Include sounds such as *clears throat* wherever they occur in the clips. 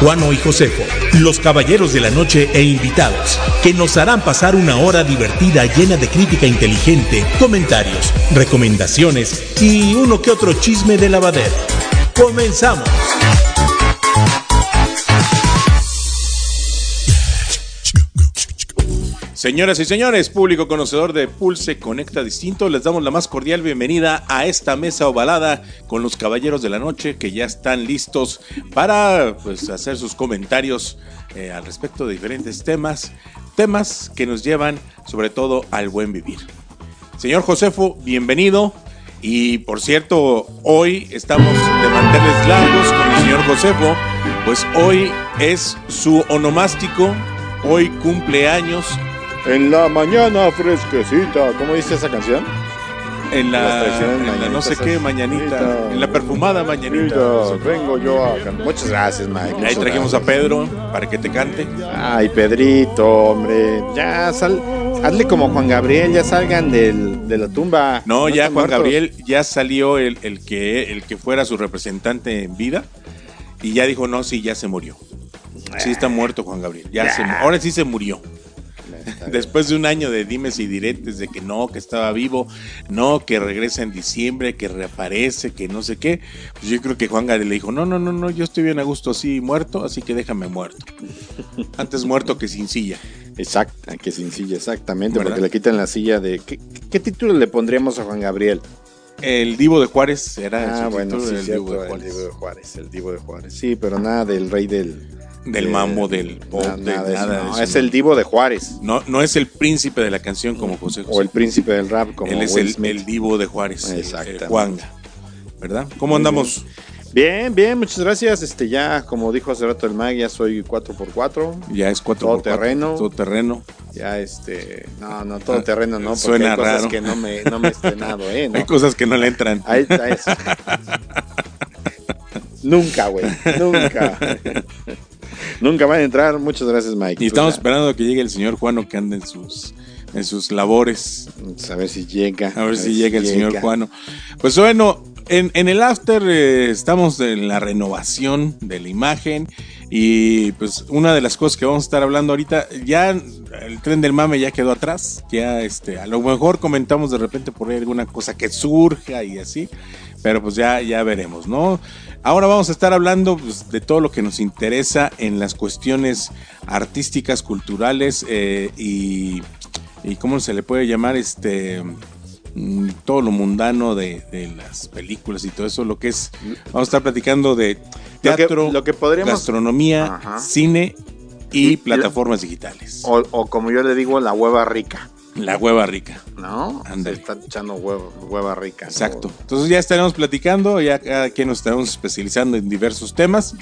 Juano y Josefo, los caballeros de la noche e invitados, que nos harán pasar una hora divertida llena de crítica inteligente, comentarios, recomendaciones y uno que otro chisme de lavadero. ¡Comenzamos! Señoras y señores, público conocedor de Pulse Conecta Distinto, les damos la más cordial bienvenida a esta mesa ovalada con los caballeros de la noche que ya están listos para pues, hacer sus comentarios eh, al respecto de diferentes temas, temas que nos llevan sobre todo al buen vivir. Señor Josefo, bienvenido. Y por cierto, hoy estamos de manteles largos con el señor Josefo, pues hoy es su onomástico, hoy cumpleaños en la mañana fresquecita. ¿Cómo dice esa canción? En la, en la no sé qué mañanita, en la perfumada mañanita. vengo yo a cantar. Muchas gracias, Mike. Ahí trajimos a Pedro para que te cante. Ay, Pedrito, hombre. Ya sal, hazle como Juan Gabriel, ya salgan del, de la tumba. No, ya Juan Gabriel ya salió el, el, que, el que fuera su representante en vida y ya dijo, no, sí, ya se murió. Sí está muerto Juan Gabriel. Ya se, ahora sí se murió. Después de un año de dimes y diretes de que no, que estaba vivo, no, que regresa en diciembre, que reaparece, que no sé qué, pues yo creo que Juan Gabriel le dijo, no, no, no, no, yo estoy bien a gusto así muerto, así que déjame muerto. *laughs* Antes muerto que sin silla. Exacto, que sin silla, exactamente, porque le quitan la silla de... ¿Qué, título le pondríamos a Juan Gabriel? El Divo de Juárez era ah, bueno, sí, el, Divo de Juárez. el Divo de Juárez. El Divo de Juárez. Sí, pero nada del rey del del mambo, del pop, nada, es el divo de Juárez. No, no es el príncipe de la canción como José José. O el príncipe del rap como Él es el, divo de Juárez. Exacto. Juanga. ¿Verdad? ¿Cómo andamos? Bien. bien, muchas gracias. Este ya, como dijo hace rato el mag, ya soy 4x4. Ya es 4x4. Todo terreno. Todo terreno. Ya este, no, no, todo terreno no, porque Suena hay cosas raro. que no me, no me he estrenado, *laughs* ¿eh? Hay cosas que no le entran. Ahí está eso. *laughs* Nunca, güey, nunca. *laughs* Nunca van a entrar. Muchas gracias, Mike. Y estamos esperando que llegue el señor Juano que ande en sus en sus labores. A ver si llega. A ver, si, llega el señor Juano. Pues bueno, en, en el after eh, estamos en la renovación de la imagen y pues una de las cosas que vamos a estar hablando ahorita, ya el tren del mame ya quedó atrás, ya este, a lo mejor comentamos de repente por ahí alguna cosa que surja y así, pero pues ya, ya veremos, ¿no? Ahora vamos a estar hablando pues, de todo lo que nos interesa en las cuestiones artísticas, culturales eh, y, y, cómo se le puede llamar este mm, todo lo mundano de, las películas y todo eso, lo que es, vamos a estar platicando de teatro, lo que, podríamos, gastronomía, cine y, plataformas digitales. O, o, como yo le digo, la hueva rica. La hueva rica. ¿No? Se está echando hueva, hueva rica. Exacto. Entonces ya estaremos platicando, ya cada quien nos estaremos especializando en diversos temas.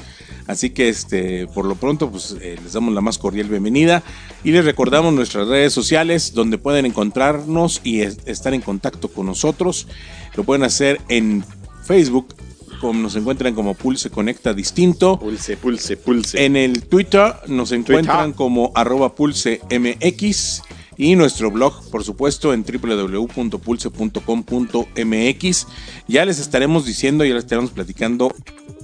Así que este, por lo pronto, pues eh, les damos la más cordial bienvenida y les recordamos nuestras redes sociales donde pueden encontrarnos y estar en contacto con nosotros. Lo pueden hacer en Facebook, como nos encuentran como Pulse Conecta Distinto. Pulse, Pulse, Pulse. En el Twitter nos encuentran como arroba Pulse MX y nuestro blog, por supuesto, en www.pulse.com.mx. Ya les estaremos diciendo, ya les estaremos platicando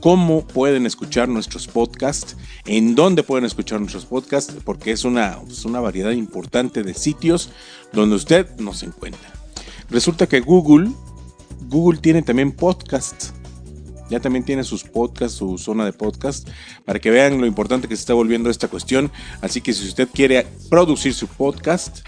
cómo pueden escuchar nuestros podcasts, en dónde pueden escuchar nuestros podcasts, porque es una, es una variedad importante de sitios donde usted nos encuentra. Resulta que Google, Google tiene también podcasts ya también tiene sus podcasts, su zona de podcast, para que vean lo importante que se está volviendo esta cuestión. Así que si usted quiere producir su podcast,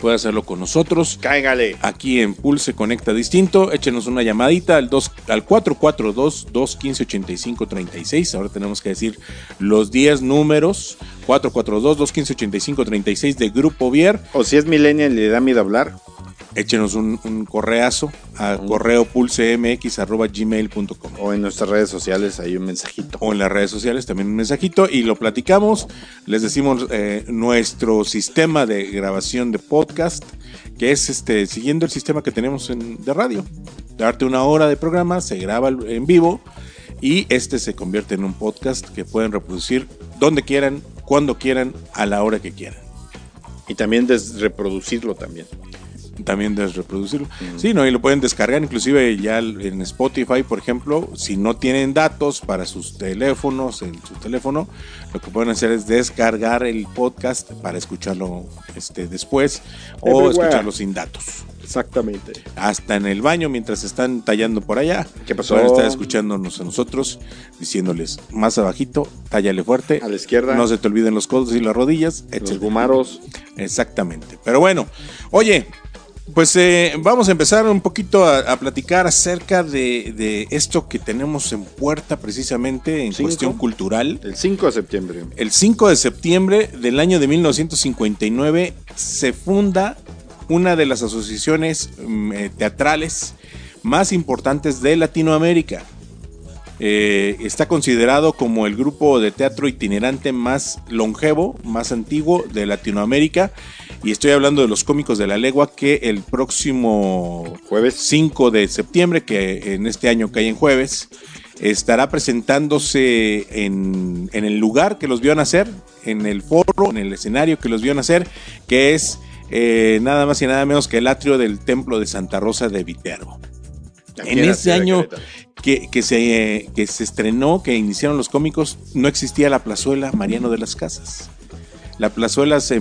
puede hacerlo con nosotros. Cáigale. Aquí en Pulse Conecta Distinto. Échenos una llamadita al, 2, al 442-215-8536. Ahora tenemos que decir los 10 números. 442-215-8536 de Grupo Vier. O si es millennial y le da miedo hablar. Échenos un, un correazo a correo pulsemx.gmail.com O en nuestras redes sociales hay un mensajito. o en las redes sociales también un mensajito y lo platicamos. Les decimos eh, nuestro sistema de grabación de podcast, que es este siguiendo el sistema que tenemos en, de radio. Darte una hora de programa, se graba en vivo y este se convierte en un podcast que pueden reproducir donde quieran, cuando quieran, a la hora que quieran. Y también reproducirlo también. También debes reproducirlo. Sí, no, y lo pueden descargar inclusive ya en Spotify, por ejemplo, si no tienen datos para sus teléfonos, en su teléfono, lo que pueden hacer es descargar el podcast para escucharlo este, después o escucharlo sin datos. Exactamente. Hasta en el baño mientras están tallando por allá. ¿Qué pasó? Pueden estar escuchándonos a nosotros, diciéndoles más abajito, tállale fuerte. A la izquierda. No se te olviden los codos y las rodillas, Los gumaros. Exactamente. Pero bueno, oye, pues eh, vamos a empezar un poquito a, a platicar acerca de, de esto que tenemos en puerta precisamente en Cinco. cuestión cultural. El 5 de septiembre. El 5 de septiembre del año de 1959 se funda una de las asociaciones mm, eh, teatrales más importantes de Latinoamérica. Eh, está considerado como el grupo de teatro itinerante más longevo, más antiguo de Latinoamérica. Y estoy hablando de los cómicos de la legua que el próximo Jueves. 5 de septiembre, que en este año cae en jueves, estará presentándose en, en el lugar que los vio nacer, en el foro, en el escenario que los vio nacer, que es eh, nada más y nada menos que el atrio del templo de Santa Rosa de Viterbo. En ese año que, que se, eh, que se estrenó, que iniciaron los cómicos, no existía la plazuela Mariano de las Casas. La plazuela se,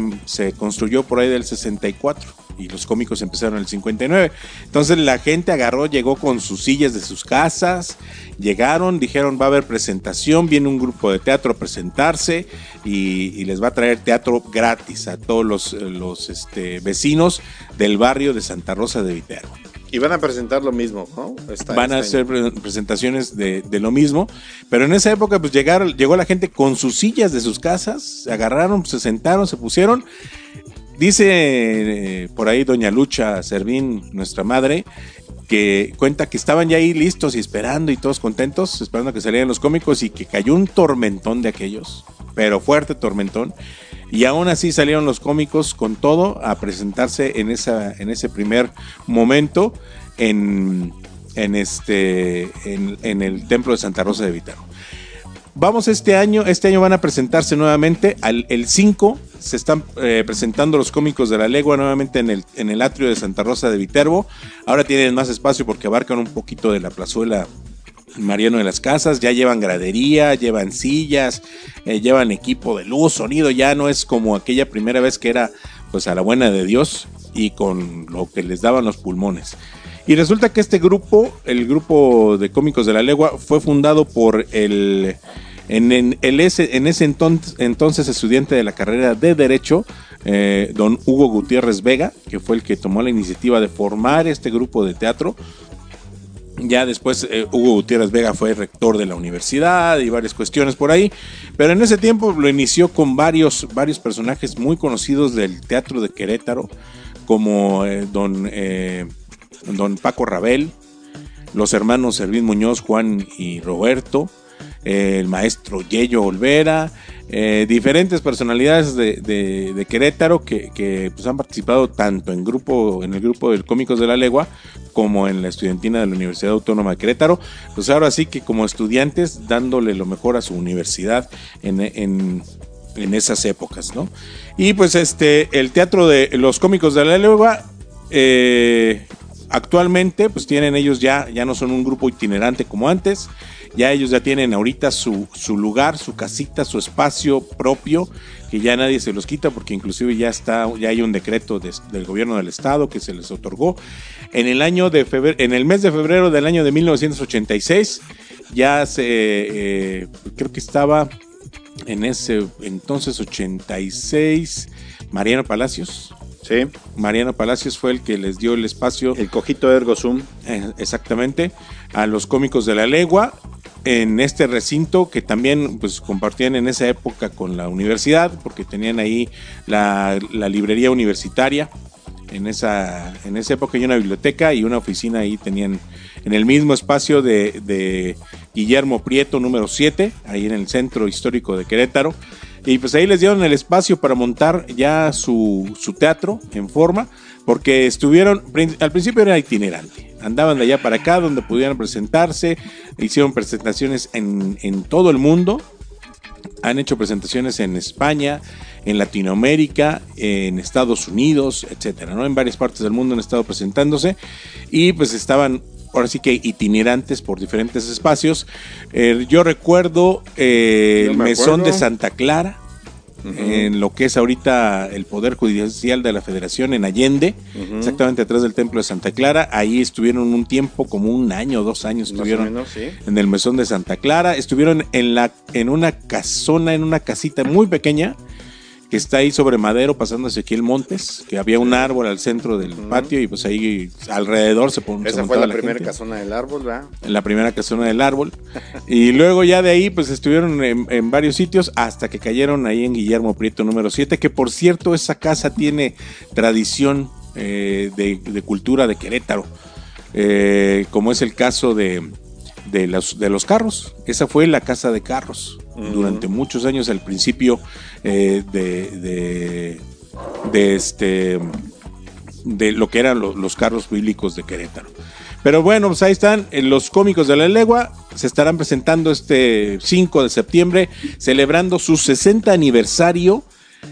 construyó por ahí del 64 y los cómicos empezaron en el 59. Entonces la gente agarró, llegó con sus sillas de sus casas, llegaron, dijeron va a haber presentación, viene un grupo de teatro a presentarse y, les va a traer teatro gratis a todos los, los este, vecinos del barrio de Santa Rosa de Viterbo. Y van a presentar lo mismo, ¿no? Esta- Van a este hacer pre- presentaciones de, de lo mismo, pero en esa época pues llegaron, llegó la gente con sus sillas de sus casas, se agarraron, se sentaron, se pusieron. Dice eh, por ahí doña Lucha Servín, nuestra madre, que cuenta que estaban ya ahí listos y esperando y todos contentos, esperando que salieran los cómicos y que cayó un tormentón de aquellos, pero fuerte tormentón. Y aún así salieron los cómicos con todo a presentarse en, esa, en ese primer momento en, en, este, en, en el templo de Santa Rosa de Viterbo. Vamos este año, este año van a presentarse nuevamente, al, el 5 se están eh, presentando los cómicos de la legua nuevamente en el, en el atrio de Santa Rosa de Viterbo. Ahora tienen más espacio porque abarcan un poquito de la plazuela Mariano de las Casas, ya llevan gradería, llevan sillas, eh, llevan equipo de luz, sonido, ya no es como aquella primera vez que era pues a la buena de Dios y con lo que les daban los pulmones. Y resulta que este grupo, el grupo de cómicos de la legua, fue fundado por el en, ese, en ese entonces, estudiante de la carrera de Derecho, eh, don Hugo Gutiérrez Vega, que fue el que tomó la iniciativa de formar este grupo de teatro. Ya después eh, Hugo Gutiérrez Vega fue rector de la universidad y varias cuestiones por ahí. Pero en ese tiempo lo inició con varios, personajes muy conocidos del teatro de Querétaro, como eh, don, don Paco Rabel, los hermanos Servín Muñoz, Juan y Roberto, el maestro Yello Olvera, eh, diferentes personalidades de, de- de Querétaro que, que, pues, han participado tanto en grupo, en el grupo de cómicos de la legua, como en la estudiantina de la Universidad Autónoma de Querétaro. Pues ahora sí que como estudiantes dándole lo mejor a su universidad en, en- en esas épocas, ¿no? Y pues este, el teatro de los cómicos de la legua, eh, actualmente pues tienen ellos ya, ya no son un grupo itinerante como antes, ya ellos ya tienen ahorita su, su lugar, su casita, su espacio propio, que ya nadie se los quita porque inclusive ya está, ya hay un decreto de- del gobierno del estado que se les otorgó. En el año de febrero, en el mes de febrero del año de 1986, ya se, eh, creo que estaba en ese entonces 86, Mariano Palacios. Sí, Mariano Palacios fue el que les dio el espacio el cojito Ergo Zoom. eh, exactamente a los cómicos de la legua en este recinto que también pues compartían en esa época con la universidad porque tenían ahí la, la librería universitaria En esa, en esa época hay una biblioteca y una oficina ahí tenían en el mismo espacio de, de Guillermo Prieto, número 7, ahí en el centro histórico de Querétaro. Y pues ahí les dieron el espacio para montar ya su, su teatro en forma, porque estuvieron, al principio era itinerante, andaban de allá para acá donde pudieran presentarse, hicieron presentaciones en, en todo el mundo, han hecho presentaciones en España, en Latinoamérica, en Estados Unidos, etcétera, ¿no? En varias partes del mundo han estado presentándose y pues estaban ahora sí que itinerantes por diferentes espacios. Eh, yo recuerdo eh, el mesón de Santa Clara, en lo que es ahorita el Poder Judicial de la Federación en Allende, exactamente atrás del Templo de Santa Clara. Ahí estuvieron un tiempo, como un año, dos años, estuvieron en el Mesón de Santa Clara. Estuvieron en, la, en una casona, en una casita muy pequeña, que está ahí sobre Madero pasando hacia el Montes, que había un árbol al centro del patio y pues ahí alrededor se pone. Esa fue la, primera casona del árbol, ¿verdad? En la primera casona del árbol. *laughs* y luego ya de ahí pues estuvieron en, varios sitios hasta que cayeron ahí en Guillermo Prieto número 7, que por cierto esa casa tiene tradición eh, de, cultura de Querétaro, eh, como es el caso de, de, los, de los carros. Esa fue la casa de carros durante muchos años al principio eh, de, de, este de lo que eran los, carros bíblicos de Querétaro. Pero bueno, pues ahí están eh, los cómicos de la legua. Se estarán presentando este 5 de septiembre, celebrando su 60 aniversario,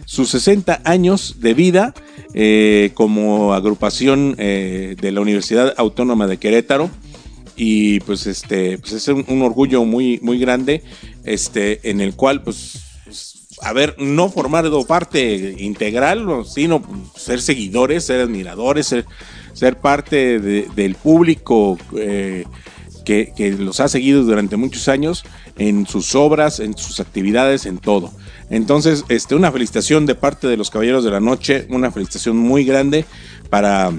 sus 60 años de vida eh, como agrupación de la Universidad Autónoma de Querétaro y pues este pues es un, orgullo muy muy grande este en el cual pues a ver no formar parte integral sino ser seguidores ser admiradores ser, ser parte del público eh, que, que, los ha seguido durante muchos años en sus obras en sus actividades en todo. Entonces este una felicitación de parte de los caballeros de la noche una felicitación muy grande para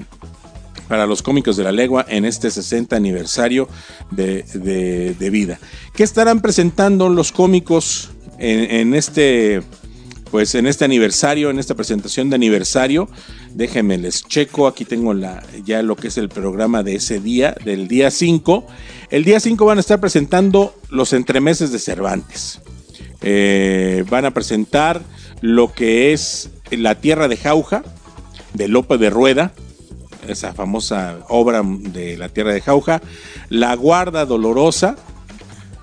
para los cómicos de la legua en este 60 aniversario de, vida. ¿Qué estarán presentando los cómicos en, este pues en este aniversario, en esta presentación de aniversario, déjenme les checo, aquí tengo la, ya lo que es el programa de ese día, del día 5. El día 5 van a estar presentando los entremeses de Cervantes. Eh, van a presentar lo que es La Tierra de Jauja, de Lope de Rueda, esa famosa obra de la Tierra de Jauja, La Guarda Dolorosa,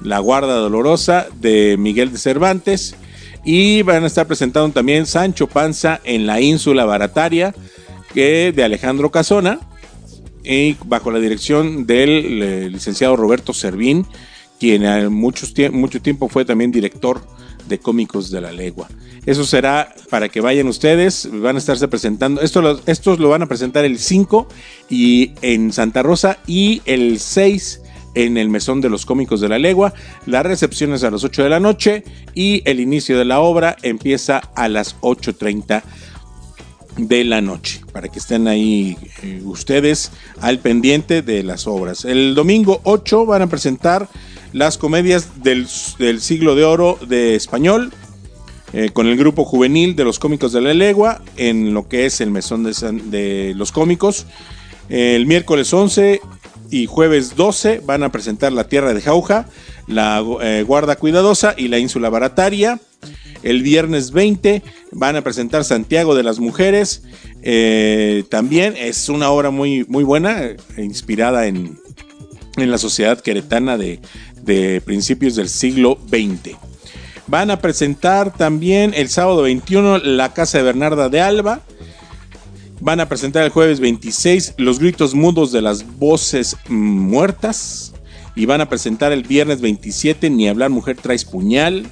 La Guarda Dolorosa de Miguel de Cervantes, y van a estar presentando también Sancho Panza en la Ínsula Barataria, que de Alejandro Casona, y bajo la dirección del eh, licenciado Roberto Servín, quien mucho tiempo fue también director de cómicos de la legua. Eso será para que vayan ustedes, van a estarse presentando. Esto estos lo van a presentar el 5 y en Santa Rosa y el 6 en el Mesón de los Cómicos de la Legua. La recepción es a las 8 de la noche y el inicio de la obra empieza a las 8.30 de la noche, para que estén ahí eh, ustedes al pendiente de las obras. El domingo 8 van a presentar las comedias del, del siglo de oro de español, eh, con el grupo juvenil de los cómicos de la legua en lo que es el mesón de, los cómicos. El miércoles 11 y jueves 12 van a presentar La Tierra de Jauja, La eh, Guarda Cuidadosa y La Ínsula Barataria. El viernes 20 van a presentar Santiago de las Mujeres. Eh, también es una obra muy, muy buena, inspirada en, la sociedad queretana de, de principios del siglo XX. Van a presentar también el sábado 21 La Casa de Bernarda de Alba. Van a presentar el jueves 26 Los Gritos Mudos de las Voces Muertas. Y van a presentar el viernes 27 Ni hablar mujer traes puñal.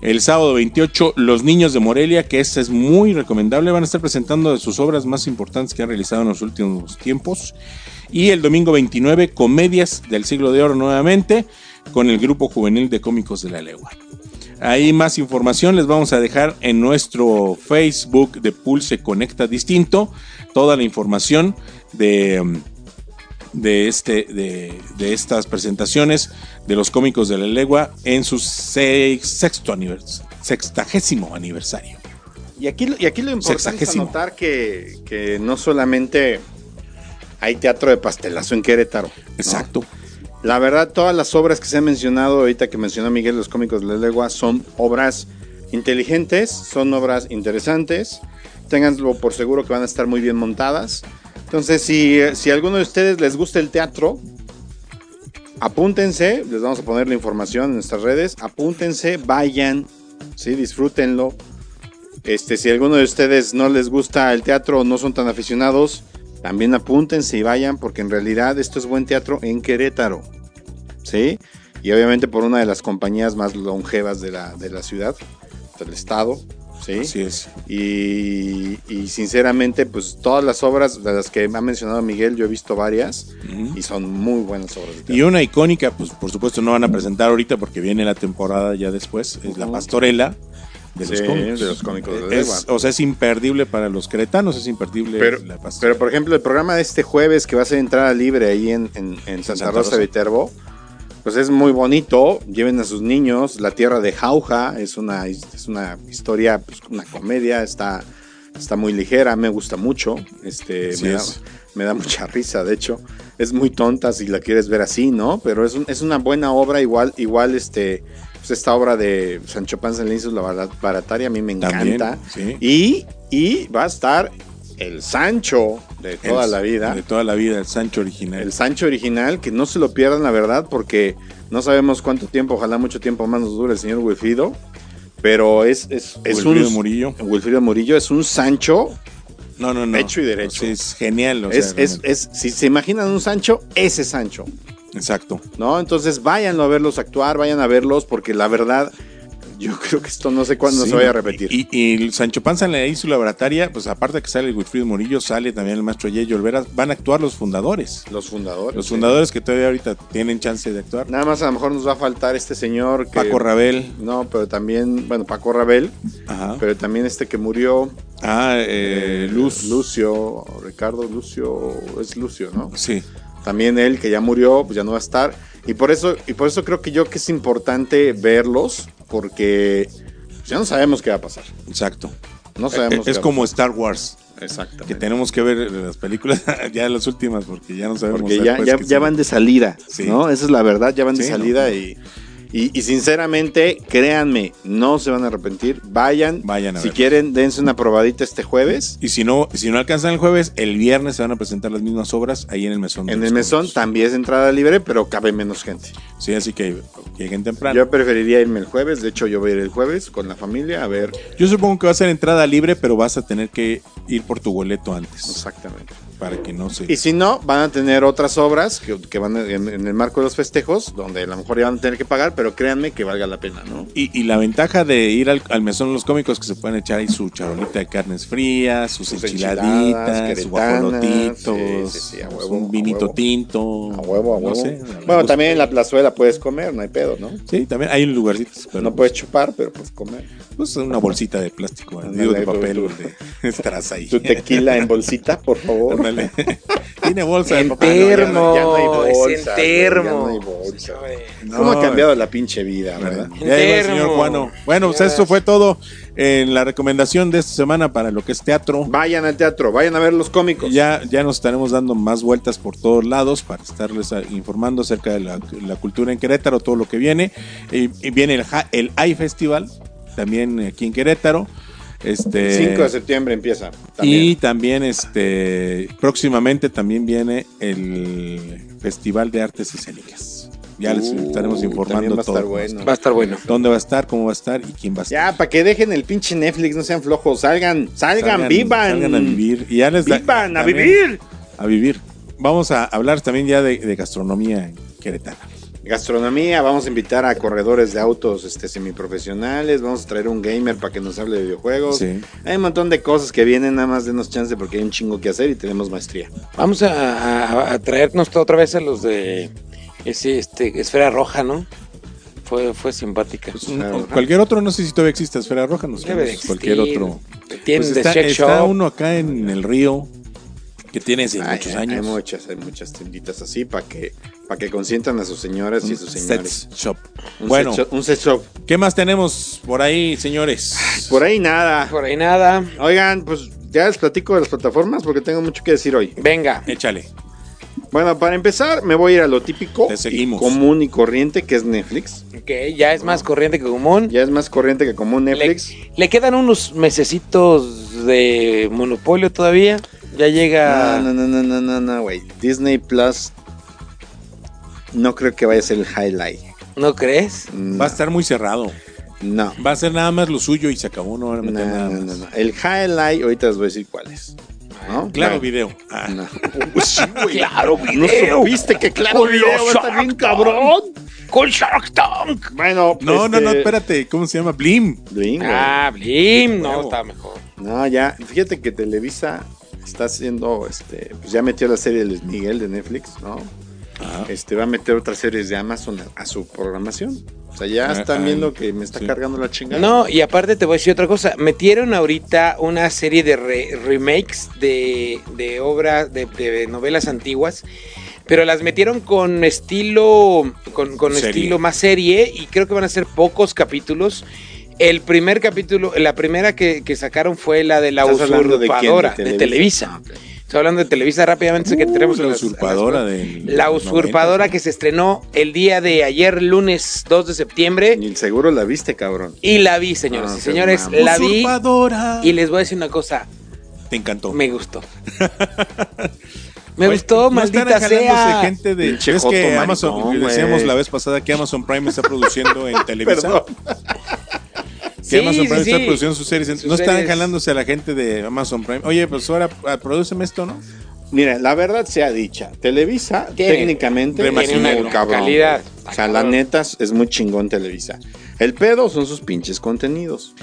El sábado 28 Los Niños de Morelia, que este es muy recomendable. Van a estar presentando de sus obras más importantes que han realizado en los últimos tiempos. Y el domingo 29 Comedias del siglo de oro nuevamente con el grupo juvenil de cómicos de la legua. Ahí más información les vamos a dejar en nuestro Facebook de Pulse Conecta Distinto. Toda la información de, de, este, de, estas presentaciones de los cómicos de la legua en su sexto aniversario, sextagésimo aniversario. Y aquí, y aquí lo importante es notar que, que no solamente hay teatro de pastelazo en Querétaro. Exacto. La verdad, todas las obras que se han mencionado, ahorita que mencionó Miguel, los cómicos de la legua, son obras inteligentes, son obras interesantes. Ténganlo por seguro que van a estar muy bien montadas. Entonces, si, si a alguno de ustedes les gusta el teatro, apúntense, les vamos a poner la información en nuestras redes, apúntense, vayan, ¿sí? disfrútenlo. Este, si a alguno de ustedes no les gusta el teatro o no son tan aficionados, también apúntense y vayan porque en realidad esto es buen teatro en Querétaro. ¿Sí? Y obviamente por una de las compañías más longevas de la, de la ciudad, del estado. ¿sí? Así es. Y, y, sinceramente, pues todas las obras de las que me ha mencionado Miguel, yo he visto varias y son muy buenas obras. y una icónica, pues por supuesto no van a presentar ahorita porque viene la temporada ya después, es La Pastorela. De los, cómicos. de los cómicos. Es, o sea, es imperdible para los cretanos, es imperdible pero, la Pero, por ejemplo, el programa de este jueves que va a ser entrada libre ahí en, en, en Santa, Santa, Rosa, Rosa. Viterbo, pues es muy bonito. Lleven a sus niños. La tierra de Jauja es una, es una historia, pues una comedia. Está, está muy ligera, me gusta mucho. Este, me da, me, da, mucha risa, de hecho. Es muy tonta si la quieres ver así, ¿no? Pero es, un, es una buena obra. Igual, igual este, pues esta obra de Sancho Panza en la isla barataria a mí me encanta. También, sí. y, y va a estar el Sancho de toda el, la vida. De toda la vida, el Sancho original. El Sancho original, que no se lo pierdan, la verdad, porque no sabemos cuánto tiempo, ojalá mucho tiempo más nos dure el señor Wilfrido. Pero es, es, es Wilfrido un. Murillo. Wilfrido Murillo es un Sancho. No, no, no. Hecho y derecho. Es genial. O es, sea, es, es, si se imaginan un Sancho, ese Sancho. Exacto. ¿No? Entonces váyanlo a verlos actuar, vayan a verlos, porque la verdad, yo *laughs* creo que esto no sé cuándo Sí, se vaya a repetir. Y, y Sancho Panza en la isla barataria, pues aparte de que sale el Wilfrido Murillo, sale también el maestro Yello Olvera, van a actuar los fundadores. los fundadores. Los sí. fundadores que todavía ahorita tienen chance de actuar. Nada más a lo mejor nos va a faltar este señor que. Paco Rabel. No, pero también, bueno, Paco Rabel, Ajá. pero también este que murió. Ah, eh, Luz. Lucio, Ricardo Lucio, es Lucio, ¿no? Sí. También él, que ya murió, pues ya no va a estar. Y por eso, y por eso creo que yo que es importante verlos, porque pues, ya no sabemos qué va a pasar. Exacto. No sabemos. Eh, es qué va a como Star Wars. Exactamente. que tenemos que ver las películas, *laughs* ya las últimas, porque ya no sabemos. Porque ya, ya, ya van de salida, Sí. ¿no? Esa es la verdad, ya van de salida no. y, y, y sinceramente, créanme, no se van a arrepentir. Vayan, Vayan a si quieren, dense una probadita este jueves. Y si no, si no alcanzan el jueves, el viernes se van a presentar las mismas obras ahí en el mesón. En el mesón también es entrada libre, pero cabe menos gente. Sí, así que lleguen temprano. Yo preferiría irme el jueves, de hecho yo voy a ir el jueves con la familia a ver Yo supongo que va a ser entrada libre, pero vas a tener que ir por tu boleto antes. exactamente. Para que no se. Y si no, van a tener otras obras que, que van en, en el marco de los festejos, donde a lo mejor ya van a tener que pagar, pero créanme que valga la pena, ¿no? Y, y la ventaja de ir al, al mesón de los cómicos que se pueden echar ahí su charolita de carnes frías, sus, Sus enchiladitas, sus guajolotitos, sí, sí, sí, a huevo, un vinito huevo. tinto. A huevo, a huevo. No sé, bueno, pues, también en la plazuela puedes comer, no hay pedo, ¿no? Sí, también hay lugarcitos, pero no puedes chupar, pero puedes comer. pues una bolsita de plástico, digo de papel, de estás ahí. Tu tequila en bolsita, por *laughs* favor. Ándale. *laughs* Tiene bolsa de En termo, ya no hay bolsa, es en güey, termo. ya no hay bolsa. No, ¿Cómo ha cambiado la pinche vida, Bueno, verdad? ya el señor Juano. Bueno, pues esto fue todo en la recomendación de esta semana para lo que es teatro. Vayan al teatro, vayan a ver los cómicos. Ya, ya nos estaremos dando más vueltas por todos lados para estarles informando acerca de la, la cultura en Querétaro, todo lo que viene. Y, y viene el, el AI Festival, también aquí en Querétaro. Este, 5 de septiembre empieza. Y También. también este próximamente también viene el Festival de Artes Escénicas. Ya les Uh, estaremos también informando va a todo. estar bueno. Va a estar bueno. ¿Dónde va a estar? ¿Cómo va a estar? ¿Y quién va a estar? Ya, para que dejen el pinche Netflix, no sean flojos. Salgan, salgan, vivan. Salgan a vivir. Y ya les da- Vivan, a también- vivir. A vivir. Vamos a hablar también ya de, de gastronomía en Querétaro. Gastronomía, vamos a invitar a corredores de autos este, semiprofesionales, vamos a traer un gamer para que nos hable de videojuegos. Sí. Hay un montón de cosas que vienen, nada más denos chance porque hay un chingo que hacer y tenemos maestría. Vamos a, a- a traernos otra vez a los de ese, este, Esfera Roja, ¿no? Fue, fue simpática. Pues, cualquier otro, no sé si todavía existe Esfera Roja, no sé. Cualquier otro. Tienen Pues está, está uno acá en el río. Que tiene Hay- muchos años. Hay muchas, hay muchas tienditas así para que, para que consientan a sus señoras y sus señores. Sex shop. Un bueno, set shop- un set shop. ¿qué más tenemos por ahí, señores? Por ahí nada. Por ahí nada. Oigan, pues ya les platico de las plataformas porque tengo mucho que decir hoy. Venga. Échale. Bueno, para empezar, me voy a ir a lo típico, Te seguimos. y común y corriente, que es Netflix. Ok, ya es más corriente que común. Ya es más corriente que común Le, Netflix. le quedan unos mesecitos de monopolio todavía. Ya llega. No, no, no, no, no, no, no, güey. Disney Plus no creo que vaya a ser el highlight. ¿No crees? No, Va a estar muy cerrado. no, Va a ser nada más lo suyo y se acabó. No van a no, nada no, más. no, no. El highlight, ahorita les voy a decir cuál es. ¿No? Claro, No. video. Ah. No. *laughs* Sí, güey. Claro, ¿No video. supiste que claro Con video los va a estar bien cabrón? Con Shark Tank. Bueno, No, no, no, este, espérate. ¿Cómo se llama? Blim. Bling, güey. Ah, Blim. No, está mejor. No, ya, fíjate que Televisa está haciendo, este, pues ya metió la serie de Luis Miguel de Netflix, ¿no? Ajá. Este, va a meter otras series de Amazon a, a su programación. O sea, ya Ah, están ah, viendo que me está sí. cargando la chingada. No, y aparte te voy a decir otra cosa. Metieron ahorita una serie de re- remakes de, de obras, de, de novelas antiguas. Pero las metieron con estilo, con, estilo más serie y creo que van a ser pocos capítulos. El primer capítulo, la primera que, que sacaron fue la de la ¿Estás hablando de quién? usurpadora ¿De de, Televisa? Ah. Estoy hablando de Televisa rápidamente, sé que Uh, tenemos la las- usurpadora de La usurpadora que se estrenó el día de ayer, lunes 2 de septiembre. Ni el seguro la viste, cabrón. Y la vi, señoras Ah, y señores, la vi. Usurpadora. Y les voy a decir una cosa, Te encantó. me gustó. *laughs* Me Oye, gustó, ¿no maldita sea. gente de Pinche ¿ves joto que Amazon decíamos güey. la vez pasada que Amazon Prime está produciendo en *laughs* Televisa. *laughs* que Sí, Amazon sí, Prime está sí. produciendo sus series Sus no están series. jalándose a la gente de Amazon Prime oye pues ahora ah, prodúceme esto no Mira, la verdad sea dicha, Televisa Tiene- técnicamente tiene es una muy cabrón. calidad. O sea, la neta es muy chingón Televisa. El pedo son sus pinches contenidos,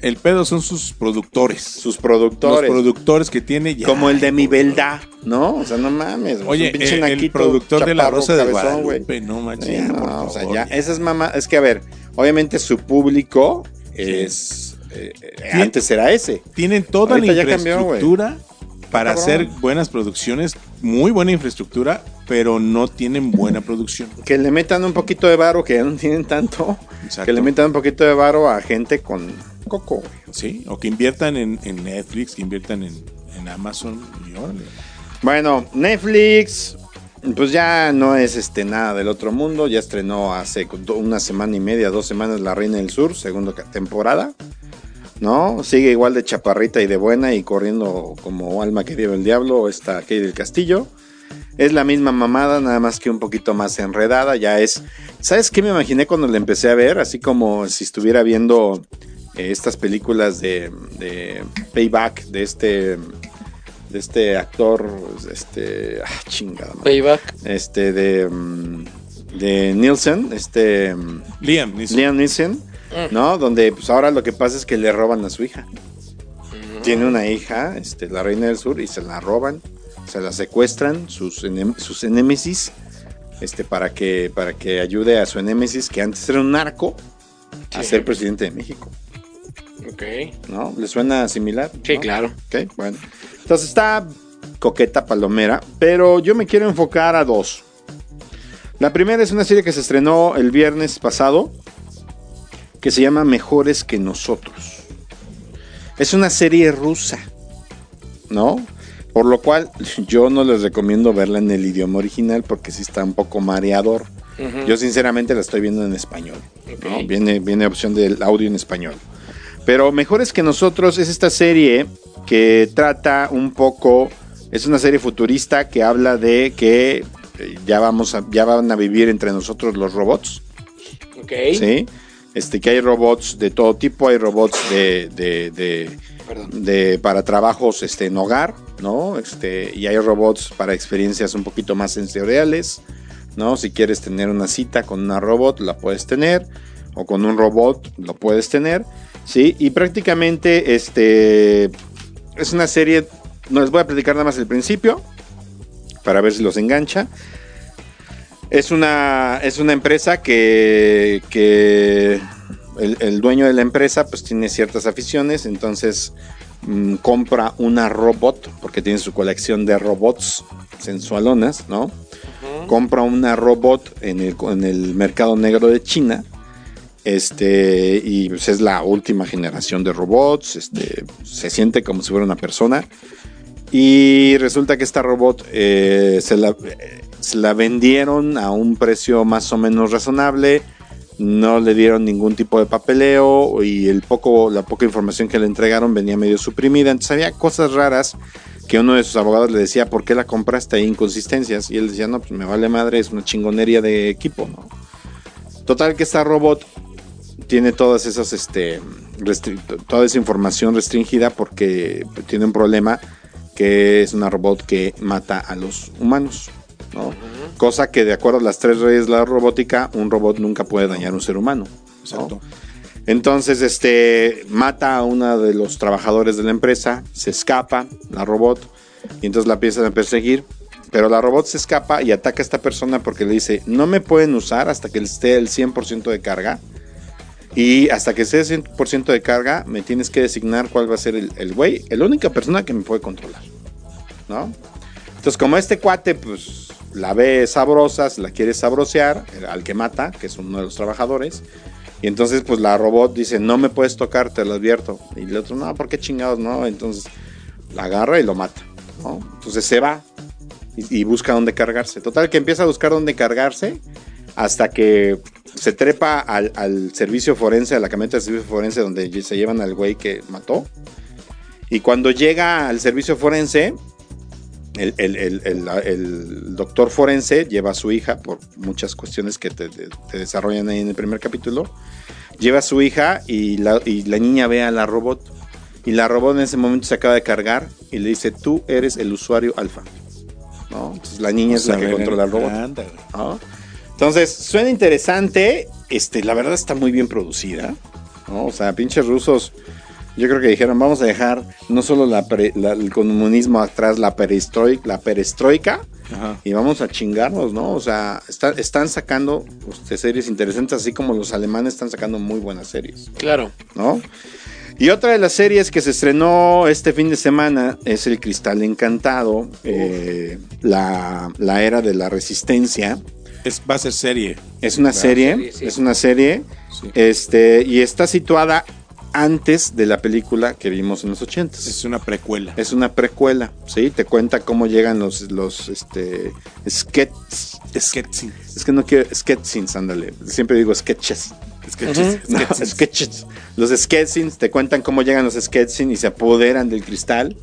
el pedo son sus productores sus los productores, productores que tiene ya como el de mi belda, ¿no? O sea, no mames. oye un pinche el, el productor de la Rosa de cabezón. Guadalupe no manches Sí, ya, no, por o sea, ya. esas mamás, es que a ver, obviamente su público es eh, eh, antes era ese. tienen toda Ahorita la cambió, infraestructura para hacer buenas producciones muy buena infraestructura pero no tienen buena producción Que le metan un poquito de varo, que ya no tienen tanto. Exacto. Que le metan un poquito de varo a gente con coco. Sí, o que inviertan en, en Netflix, que inviertan en, en Amazon y órale. Bueno, Netflix, pues ya no es este nada del otro mundo. Ya estrenó hace una semana y media, dos semanas La Reina del Sur, segunda temporada. ¿No? Sigue igual de chaparrita y de buena y corriendo como alma que lleva el diablo, esta Kay del Castillo. Es la misma mamada, nada más que un poquito más enredada. Ya es. ¿Sabes qué me imaginé cuando la empecé a ver? Así como si estuviera viendo eh, estas películas de, de Payback, de este. De este actor. Este. Ah, chingada. madre. Payback. Este de. mm, De Nielsen. Este. mm, Liam, Neeson. Liam Neeson. ¿No? Donde pues ahora lo que pasa es que le roban a su hija. Tiene una hija, este, la reina del sur, y se la roban, se la secuestran, sus, enem- sus enémesis, este, para que, para que ayude a su enémesis, que antes era un narco, a ser presidente de México. Ok. ¿No? ¿Le suena similar? Sí, ¿No? claro. Ok, bueno. Entonces está coqueta palomera, pero yo me quiero enfocar a dos. La primera es una serie que se estrenó el viernes pasado, que se llama Mejores que nosotros. Es una serie rusa, ¿no? Por lo cual *laughs* yo no les recomiendo verla en el idioma original porque sí está un poco mareador. Yo sinceramente la estoy viendo en español. Viene, viene opción del audio en español. Pero Mejores que nosotros es esta serie que trata un poco, es una serie futurista que habla de que eh, ya vamos a, ya van a vivir entre nosotros los robots, Ok. ¿sí? Este, que hay robots de todo tipo, hay robots de, de, de- de- para trabajos este, en hogar, ¿no? Este, y hay robots para experiencias un poquito más sensoriales, ¿no? Si quieres tener una cita con una robot, la puedes tener, o con un robot, lo puedes tener, ¿sí? Y prácticamente, este, es una serie, no les voy a platicar nada más el principio, para ver si los engancha. Es una, es una empresa que, que el, el dueño de la empresa pues tiene ciertas aficiones, entonces mm, compra una robot, porque tiene su colección de robots sensualonas, ¿no? Compra una robot en el, en el mercado negro de China. Este, y pues es la última generación de robots. Este, se siente como si fuera una persona. Y resulta que esta robot eh, se, la, vendieron a un precio más o menos razonable no le dieron ningún tipo de papeleo y el poco, la poca información que le entregaron venía medio suprimida. Entonces había cosas raras que uno de sus abogados le decía, ¿por qué la compraste? Hay inconsistencias. Y él decía, no, pues me vale madre, es una chingonería de equipo. Total que esta robot tiene todas esas, este, toda esa información restringida porque tiene un problema que es una robot que mata a los humanos, ¿no? Cosa que de acuerdo a las tres redes de la robótica, un robot nunca puede dañar a un ser humano. Entonces, este, mata a uno de los trabajadores de la empresa, se escapa la robot, y entonces la empiezan a perseguir. Pero la robot se escapa y ataca a esta persona porque le dice, no me pueden usar hasta que esté el 100% de carga. Y hasta que el 100% de carga, me tienes que designar cuál va a ser el güey, la única persona que me puede controlar. ¿No? Entonces, como este cuate, pues la ve sabrosa, la quiere sabrosear al que mata, que es uno de los trabajadores. Y entonces, pues la robot dice, no me puedes tocar, te lo advierto. Y el otro, no, ¿por qué chingados? No, entonces la agarra y lo mata. Entonces se va y, busca dónde cargarse. Total, que empieza a buscar dónde cargarse hasta que se trepa al, al servicio forense, a la camioneta del servicio forense donde se llevan al güey que mató. Y cuando llega al servicio forense, el, doctor forense lleva a su hija, por muchas cuestiones que te, desarrollan ahí en el primer capítulo, lleva a su hija y la, niña ve a la robot. Y la robot en ese momento se acaba de cargar y le dice, tú eres el usuario alfa. Entonces la niña es la que controla el robot. Entonces, suena interesante. Este, la verdad está muy bien producida. O sea, pinches rusos yo creo que dijeron, vamos a dejar no solo el comunismo atrás, la perestroika, la perestroika y vamos a chingarnos, ¿no? O sea, están sacando pues, series interesantes, así como los alemanes están sacando muy buenas series. Claro. ¿No? Y otra de las series que se estrenó este fin de semana es El Cristal Encantado, eh, la, era de la resistencia. Es, va a ser serie. Es una serie, es una serie. Este, y está situada antes de la película que vimos en los 80. Es una precuela. Es una precuela, ¿sí? Te cuenta cómo llegan los, los este, sketches. Es que no quiero, sketchings, ándale. Siempre digo sketches. Sketches. *laughs* sketches. Los sketchings te cuentan cómo llegan los sketchings y se apoderan del cristal.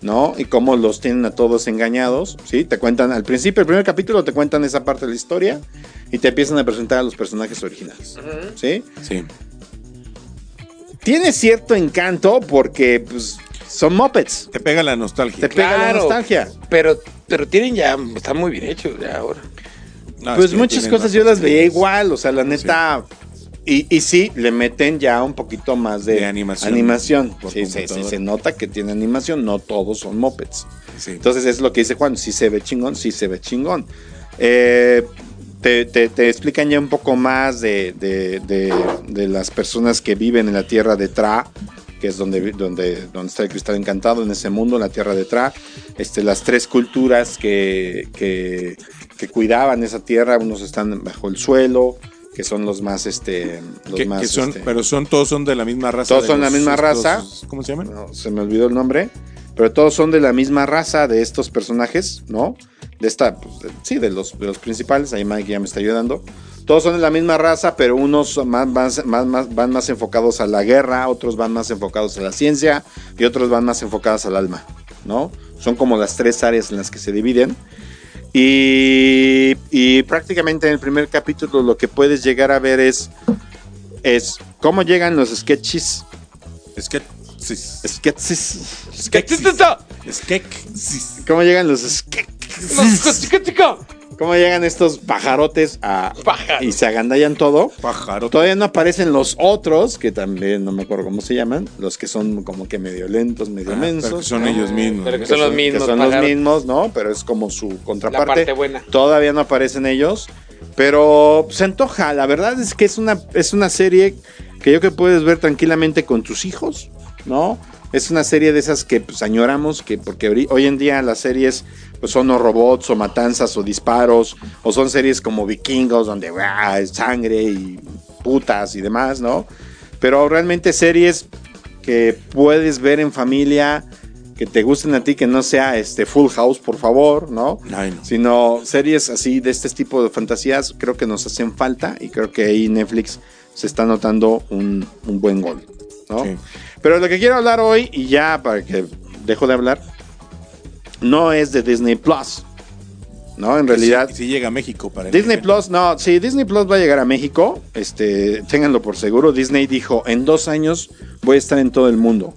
¿No? Y cómo los tienen a todos engañados, ¿sí? Te cuentan al principio, el primer capítulo te cuentan esa parte de la historia y te empiezan a presentar a los personajes originales, ¿sí? Sí tiene cierto encanto porque pues, son mopeds. Te pega la nostalgia. Te pega la nostalgia. Pero, pero tienen ya, están muy bien hechos ya ahora. pues muchas cosas yo las veía igual, o sea, la neta. Y, y, sí, le meten ya un poquito más de, animación. animación. Sí, sí, se nota que tiene animación, no todos son mopeds. Entonces es lo que dice Juan, sí se ve chingón, sí se ve chingón. Eh, te, explican ya un poco más de, las personas que viven en la tierra de Tra, que es donde, donde, donde está el cristal encantado, en ese mundo, en la tierra de Tra. Este, las tres culturas que, que, cuidaban esa tierra, unos están bajo el suelo, que son los más este los más, son, este, pero son todos son de la misma raza todos son de la misma raza cómo se llaman se me olvidó el nombre pero todos son de la misma raza de estos personajes no de esta, pues, sí, de los, de los principales, ahí Mike ya me está ayudando. Todos son de la misma raza, pero unos más, más, más, van más enfocados a la guerra, otros van más enfocados a la ciencia y otros van más enfocados al alma, ¿no? Son como las tres áreas en las que se dividen. Y, y prácticamente en el primer capítulo lo que puedes llegar a ver es, es cómo llegan los sketches. Sketches. Sketches. Sketches. ¿Cómo llegan los sketches? ¿Cómo llegan estos pajarotes a, y se agandallan todo? Todavía no aparecen los otros, que también no me acuerdo cómo se llaman, los que son como que medio lentos, medio ah, mensos. son ellos mismos. Pero que son los mismos. Que son los mismos, ¿no? Pero es como su contraparte. buena. Todavía no aparecen ellos, pero se antoja. La verdad es que es una, es una serie que yo que puedes ver tranquilamente con tus hijos, ¿no? es una serie de esas que pues añoramos, que porque hoy en día las series pues, son o robots o matanzas o disparos, o son series como vikingos donde hay sangre y putas y demás, ¿no? Pero realmente series que puedes ver en familia, que te gusten a ti, que no sea este Full House, por favor, ¿no? Sino series así de este tipo de fantasías, creo que nos hacen falta y creo que ahí Netflix se está notando un, buen gol, ¿no? Pero lo que quiero hablar hoy, y ya para que dejo de hablar, no es de Disney Plus. ¿no? En realidad. Si, llega a México para Disney Plus, no, sí, Disney Plus va a llegar a México. Este, ténganlo por seguro. Disney dijo: en dos años voy a estar en todo el mundo.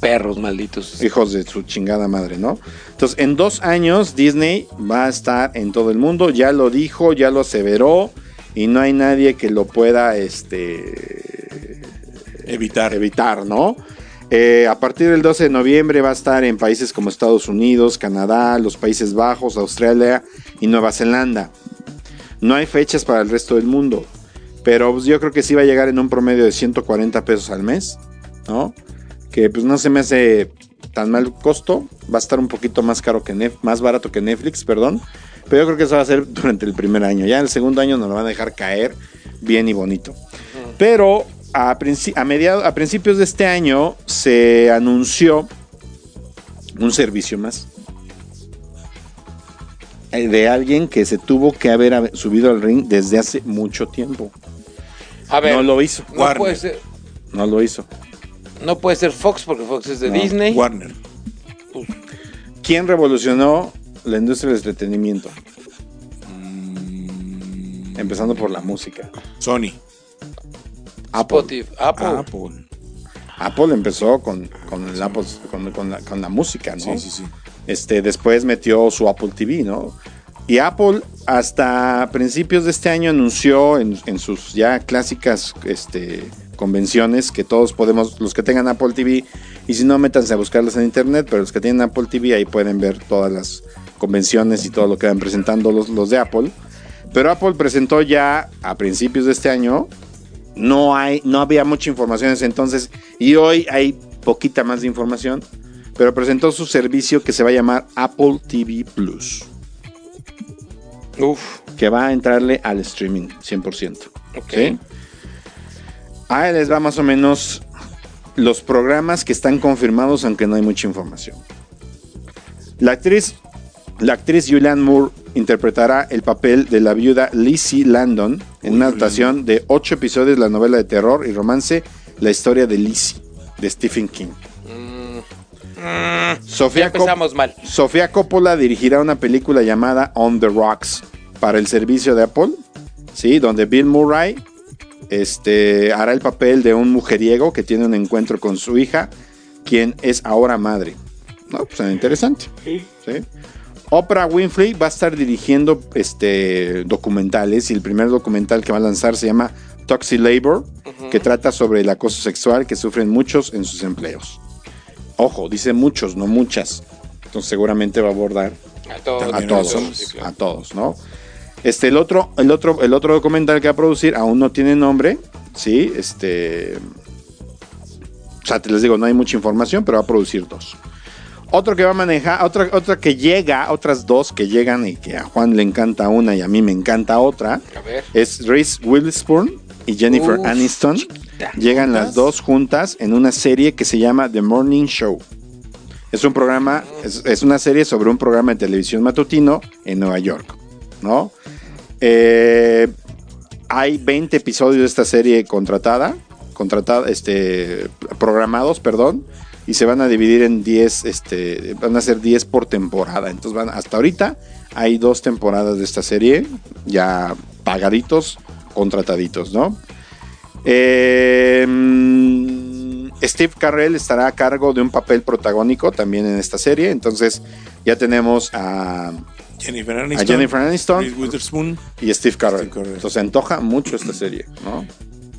Perros malditos. Hijos de su chingada madre, ¿no? Entonces, en dos años, Disney va a estar en todo el mundo. Ya lo dijo, ya lo aseveró. Y no hay nadie que lo pueda, este. Evitar. Evitar, ¿no? Eh, a partir del 12 de noviembre va a estar en países como Estados Unidos, Canadá, los Países Bajos, Australia y Nueva Zelanda. No hay fechas para el resto del mundo, pero pues, yo creo que sí va a llegar en un promedio de 140 pesos al mes, ¿no? Que pues no se me hace tan mal costo, va a estar un poquito más caro que más barato que Netflix, perdón, pero yo creo que eso va a ser durante el primer año. Ya en el segundo año nos lo van a dejar caer bien y bonito. Pero a, a, a principios de este año se anunció un servicio más eh, de alguien que se tuvo que haber subido al ring desde hace mucho tiempo. A ver, no lo hizo. No puede ser. No lo hizo. No puede ser Fox porque Fox es de Disney. Warner. ¿Quién revolucionó la industria del entretenimiento? Mm. Empezando por la música. Sony. Apple. Apple. empezó con, con, el Apple, con, la, música, ¿no? Sí, sí, sí. Este, después metió su Apple TV, ¿no? Y Apple hasta principios de este año anunció en, sus ya clásicas este, convenciones que todos podemos, los que tengan Apple TV, y si no, métanse a buscarlas en internet, pero los que tienen Apple TV ahí pueden ver todas las convenciones y todo lo que van presentando los, los de Apple. Pero Apple presentó ya a principios de este año no hay, no había mucha información en ese entonces y hoy hay poquita más de información, pero presentó su servicio que se va a llamar Apple TV Plus. Uf. Que va a entrarle al streaming 100%. Ok. Ahí les va más o menos los programas que están confirmados, aunque no hay mucha información. La actriz, la actriz Julianne Moore interpretará el papel de la viuda Lizzie Landon en una adaptación de ocho episodios de la novela de terror y romance La historia de Lizzie de Stephen King. Mm. Sofía, mal. Sofía Coppola dirigirá una película llamada On the Rocks para el servicio de Apple, ¿sí? donde Bill Murray este, hará el papel de un mujeriego que tiene un encuentro con su hija, quien es ahora madre. No, pues interesante. ¿sí? Oprah Winfrey va a estar dirigiendo este, documentales y el primer documental que va a lanzar se llama Toxic Labor, que trata sobre el acoso sexual que sufren muchos en sus empleos. Ojo, dice muchos, no muchas. Entonces seguramente va a abordar a todos, a todos, ¿no? Este, el otro, el otro, el otro documental que va a producir aún no tiene nombre, sí, este, o sea, te les digo, no hay mucha información, pero va a producir dos. Otro que va a manejar, otra, otra que llega, otras dos que llegan y que a Juan le encanta una y a mí me encanta otra, es Reese Witherspoon y Jennifer Aniston. Llegan las dos juntas en una serie que se llama The Morning Show. Es un programa, es, una serie sobre un programa de televisión matutino en Nueva York, ¿no? Eh, hay 20 episodios de esta serie contratada, contratada, este, programados, perdón y se van a dividir en 10, este, van a ser 10 por temporada. Entonces van, hasta ahorita hay dos temporadas de esta serie, ya pagaditos, contrataditos, ¿no? Em, Steve Carrell estará a cargo de un papel protagónico también en esta serie, entonces ya tenemos a Jennifer Aniston, a Jennifer Aniston y Steve Carrell. Entonces se antoja mucho esta serie, ¿no?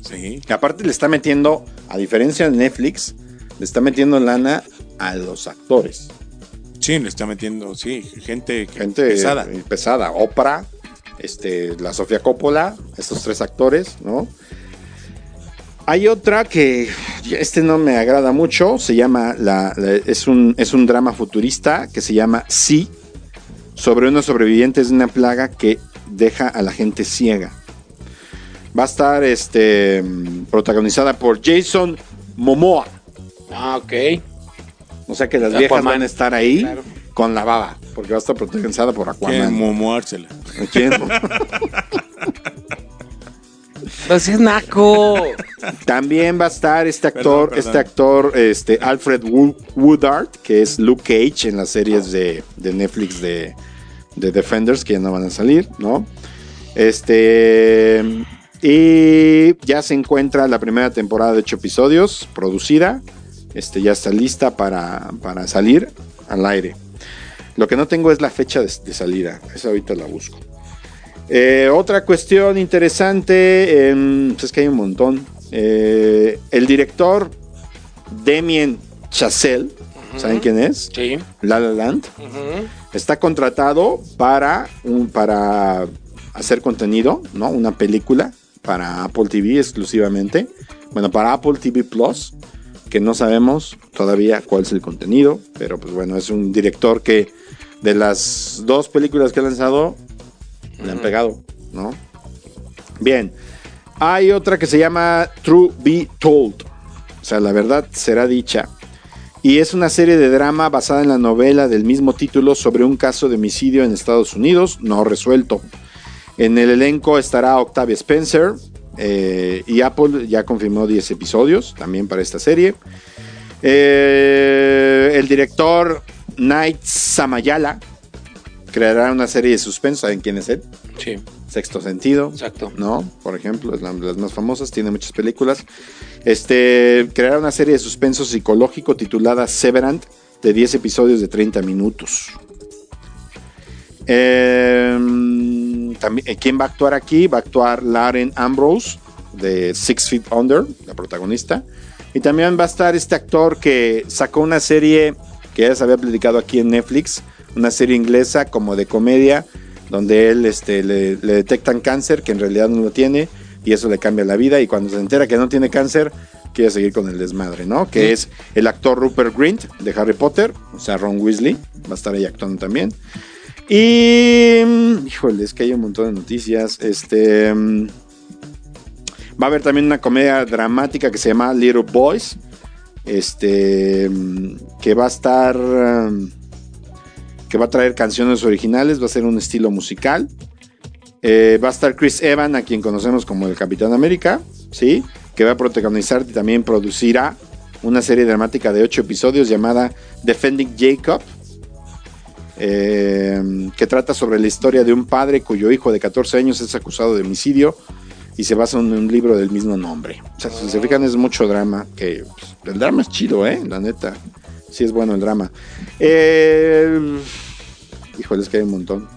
Sí. Y aparte le está metiendo, a diferencia de Netflix, le está metiendo lana a los actores. Sí, le está metiendo, sí, gente, gente pesada. pesada. Oprah, este, la Sofía Coppola, estos tres actores, ¿no? Hay otra que Este no me agrada mucho. Se llama. La, es, un, es un drama futurista que se llama Sí. Sobre unos sobrevivientes de una plaga que deja a la gente ciega. Va a estar este, protagonizada por Jason Momoa. Ah, ok. O sea que las viejas van a estar ahí con la baba, porque va a estar protagonizada por Aquaman. ¿Quién momoársela? ¿Quién? *laughs* Pues es naco. También va a estar este actor, este actor, este Alfred Woodard, que es Luke Cage en las series de, Netflix de, de, Defenders, que ya no van a salir, ¿no? Este. Y ya se encuentra la primera temporada de ocho episodios, producida. Este, ya está lista para, para salir al aire. Lo que no tengo es la fecha de, salida. Esa ahorita la busco. Eh, otra cuestión interesante, pues es que hay un montón. Eh, el director Damien Chazelle, ¿saben quién es? Sí. La La Land. Está contratado para, un, para hacer contenido, ¿no? Una película para Apple TV exclusivamente. Bueno, para Apple TV Plus, que no sabemos todavía cuál es el contenido, pero pues bueno, es un director que de las dos películas que ha lanzado, le han pegado, ¿no? Bien, hay otra que se llama True Be Told, o sea, la verdad será dicha. Y es una serie de drama basada en la novela del mismo título sobre un caso de homicidio en Estados Unidos no resuelto. En el elenco estará Octavia Spencer eh, y Apple ya confirmó 10 episodios también para esta serie. Eh, el director Night Samayala creará una serie de suspenso. ¿Saben quién es él? Sí. Sexto Sentido. Exacto. ¿No? Por ejemplo, es la de las más famosas, tiene muchas películas. Este, creará una serie de suspenso psicológico titulada Severant, de 10 episodios de 30 minutos. Em, también, ¿Quién va a actuar aquí? Va a actuar Lauren Ambrose, de Six Feet Under, la protagonista. Y también va a estar este actor que sacó una serie que ya se había platicado aquí en Netflix, una serie inglesa como de comedia, donde él este, le, detectan cáncer, que en realidad no lo tiene, y eso le cambia la vida, y cuando se entera que no tiene cáncer, quiere seguir con el desmadre, ¿no? Que es el actor Rupert Grint de Harry Potter, o sea, Ron Weasley, va a estar ahí actuando también. Y, híjole, es que hay un montón de noticias. Este, va a haber también una comedia dramática que se llama Little Boys, este, que va a estar, que va a traer canciones originales, va a ser un estilo musical. Eh, va a estar Chris Evan, a quien conocemos como el Capitán América, ¿sí? Que va a protagonizar y también producirá una serie dramática de ocho episodios llamada Defending Jacob, eh, que trata sobre la historia de un padre cuyo hijo de 14 años es acusado de homicidio y se basa en un libro del mismo nombre. O sea, si se fijan es mucho drama, que pues, el drama es chido, ¿eh? La neta. Sí es bueno el drama. Eh, híjole, es que hay un montón.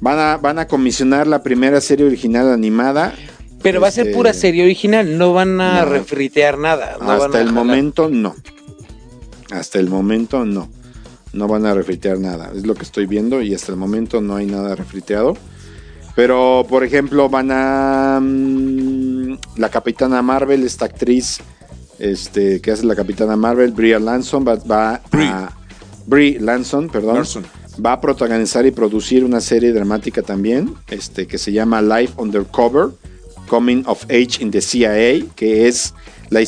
Van a, van a comisionar la primera serie original animada. Pero va a ser pura este, serie original, no van a refritear nada. hasta el momento no. Hasta el momento no. No van a refritear nada. Es lo que estoy viendo y hasta el momento no hay nada refriteado. Pero, por ejemplo, van a. Mm, la Capitana Marvel, esta actriz este, que hace la Capitana Marvel, Brie Lanson, va, a. Brie Lanson, perdón. Va a protagonizar y producir una serie dramática también, este, que se llama Life Undercover, Coming of Age in the CIA, que es la,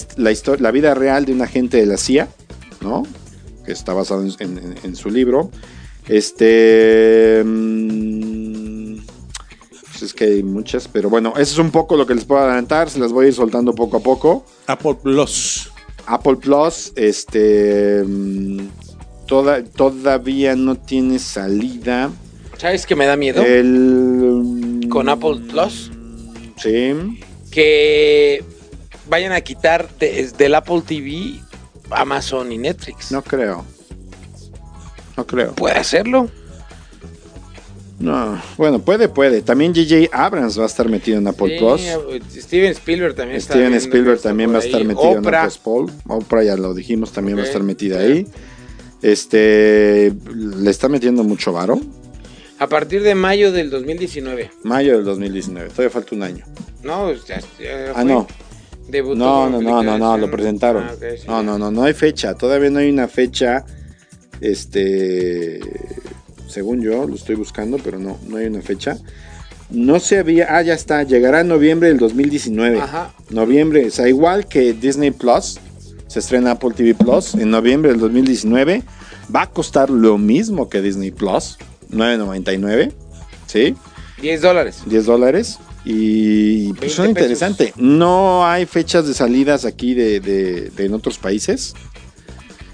la vida real de un agente de la CIA, ¿no? Que está basado en, su libro. Este. Mm, pues es que hay muchas, pero bueno, eso es un poco lo que les puedo adelantar, se las voy a ir soltando poco a poco. Apple Plus. Apple Plus, este mm, toda, todavía no tiene salida. ¿Sabes que me da miedo? El con Apple Plus. Sí. Que vayan a quitar del Apple TV Amazon y Netflix. No creo. No creo. Puede hacerlo. No, bueno, puede, puede. También J.J. Abrams va a estar metido en Apple Plus. Steven Spielberg también Steven Spielberg también va a estar metido en Apple Plus. Oprah, ya lo dijimos, también va a estar metida ahí. Este, le está metiendo mucho varo. A partir de mayo del 2019. Mayo del 2019, todavía falta un año. No, ya, Ah, no. No, no, no, no, no, lo presentaron. Ah, no, no, no, no hay fecha. Todavía no hay una fecha. Este, según yo, lo estoy buscando, pero no, no hay una fecha. No se había, ah, ya está, llegará en noviembre del 2019. Ajá. Noviembre, o sea, igual que Disney Plus, se estrena Apple TV Plus en noviembre del 2019. Va a costar lo mismo que Disney Plus, 9.99, ¿sí? 10 dólares. 10 dólares. Y pues interesante. No hay fechas de salidas aquí de, de, en otros países.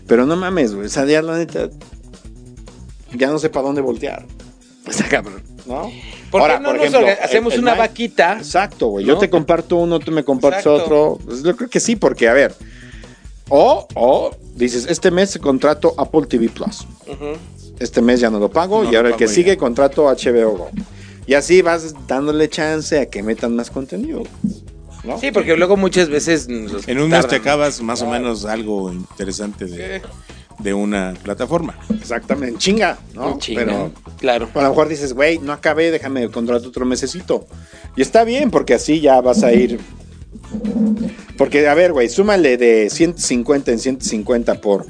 Pero no mames, güey. O sea, ya la neta. Ya no sé para dónde voltear. *laughs* Está cabrón. ¿No? ¿Por Ahora, no por ejemplo, hacemos una vaquita? Exacto, güey. Yo te comparto uno, tú me compartes otro. Pues yo creo que sí, porque, a ver. O, o dices, este mes contrato Apple TV Plus. Este mes ya no lo pago y ahora el que sigue contrato HBO Go. Y así vas dándole chance a que metan más contenido. Sí, porque luego muchas veces... En un mes te acabas más o menos algo interesante de, una plataforma. Exactamente, chinga, ¿no? Pero claro. A lo mejor dices, güey, no acabé, déjame contratar otro mesecito. Y está bien, porque así ya vas a ir... Porque, a ver, güey, súmale de 150 en 150 por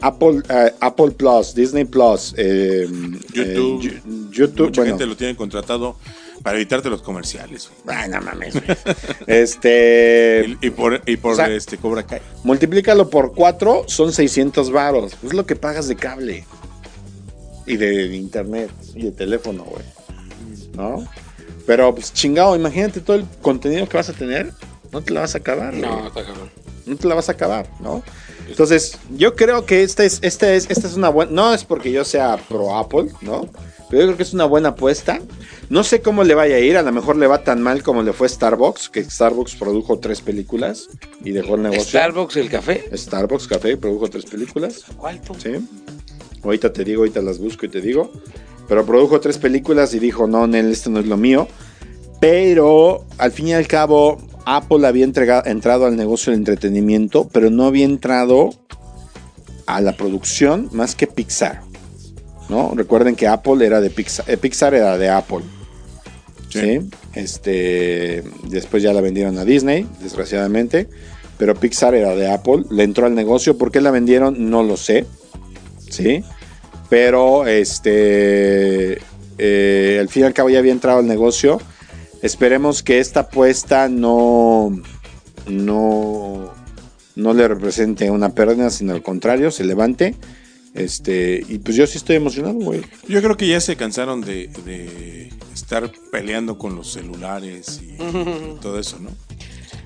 Apple, eh, Apple Plus, Disney Plus, eh, YouTube. Eh, YouTube. Mucha gente lo tiene contratado para evitarte los comerciales. Ay, no mames. *laughs* este. Y, por, y por este Cobra Kai. Multiplícalo por cuatro, son 600 varos. Es lo que pagas de cable. Y de internet. Y de teléfono, güey. ¿No? Pero, pues chingado, imagínate todo el contenido que vas a tener. No te la vas a acabar. No, está cabrón. No te la vas a acabar, ¿no? Entonces, yo creo que esta es, esta es, esta es una buena. No es porque yo sea pro Apple, ¿no? Pero yo creo que es una buena apuesta. No sé cómo le vaya a ir, a lo mejor le va tan mal como le fue Starbucks, que Starbucks produjo tres películas y dejó el negocio. ¿Starbucks el café? Starbucks Café produjo tres películas. ¿Cuál tú? Sí. Ahorita te digo, ahorita las busco y te digo. Pero produjo tres películas y dijo, no, Nel, esto no es lo mío. Pero al fin y al cabo, Apple había entrado al negocio del entretenimiento, pero no había entrado a la producción más que Pixar. ¿No? Recuerden que Apple era de Pixar, eh, Pixar era de Apple. Sí. Este, después ya la vendieron a Disney, desgraciadamente, pero Pixar era de Apple, le entró al negocio, ¿por qué la vendieron? No lo sé. ¿Sí? Pero este eh, al fin y al cabo ya había entrado al negocio Esperemos que esta apuesta no, no, no le represente una pérdida, sino al contrario, se levante. Este, y pues yo sí estoy emocionado, güey. Yo creo que ya se cansaron de, estar peleando con los celulares y *laughs* todo eso, ¿no?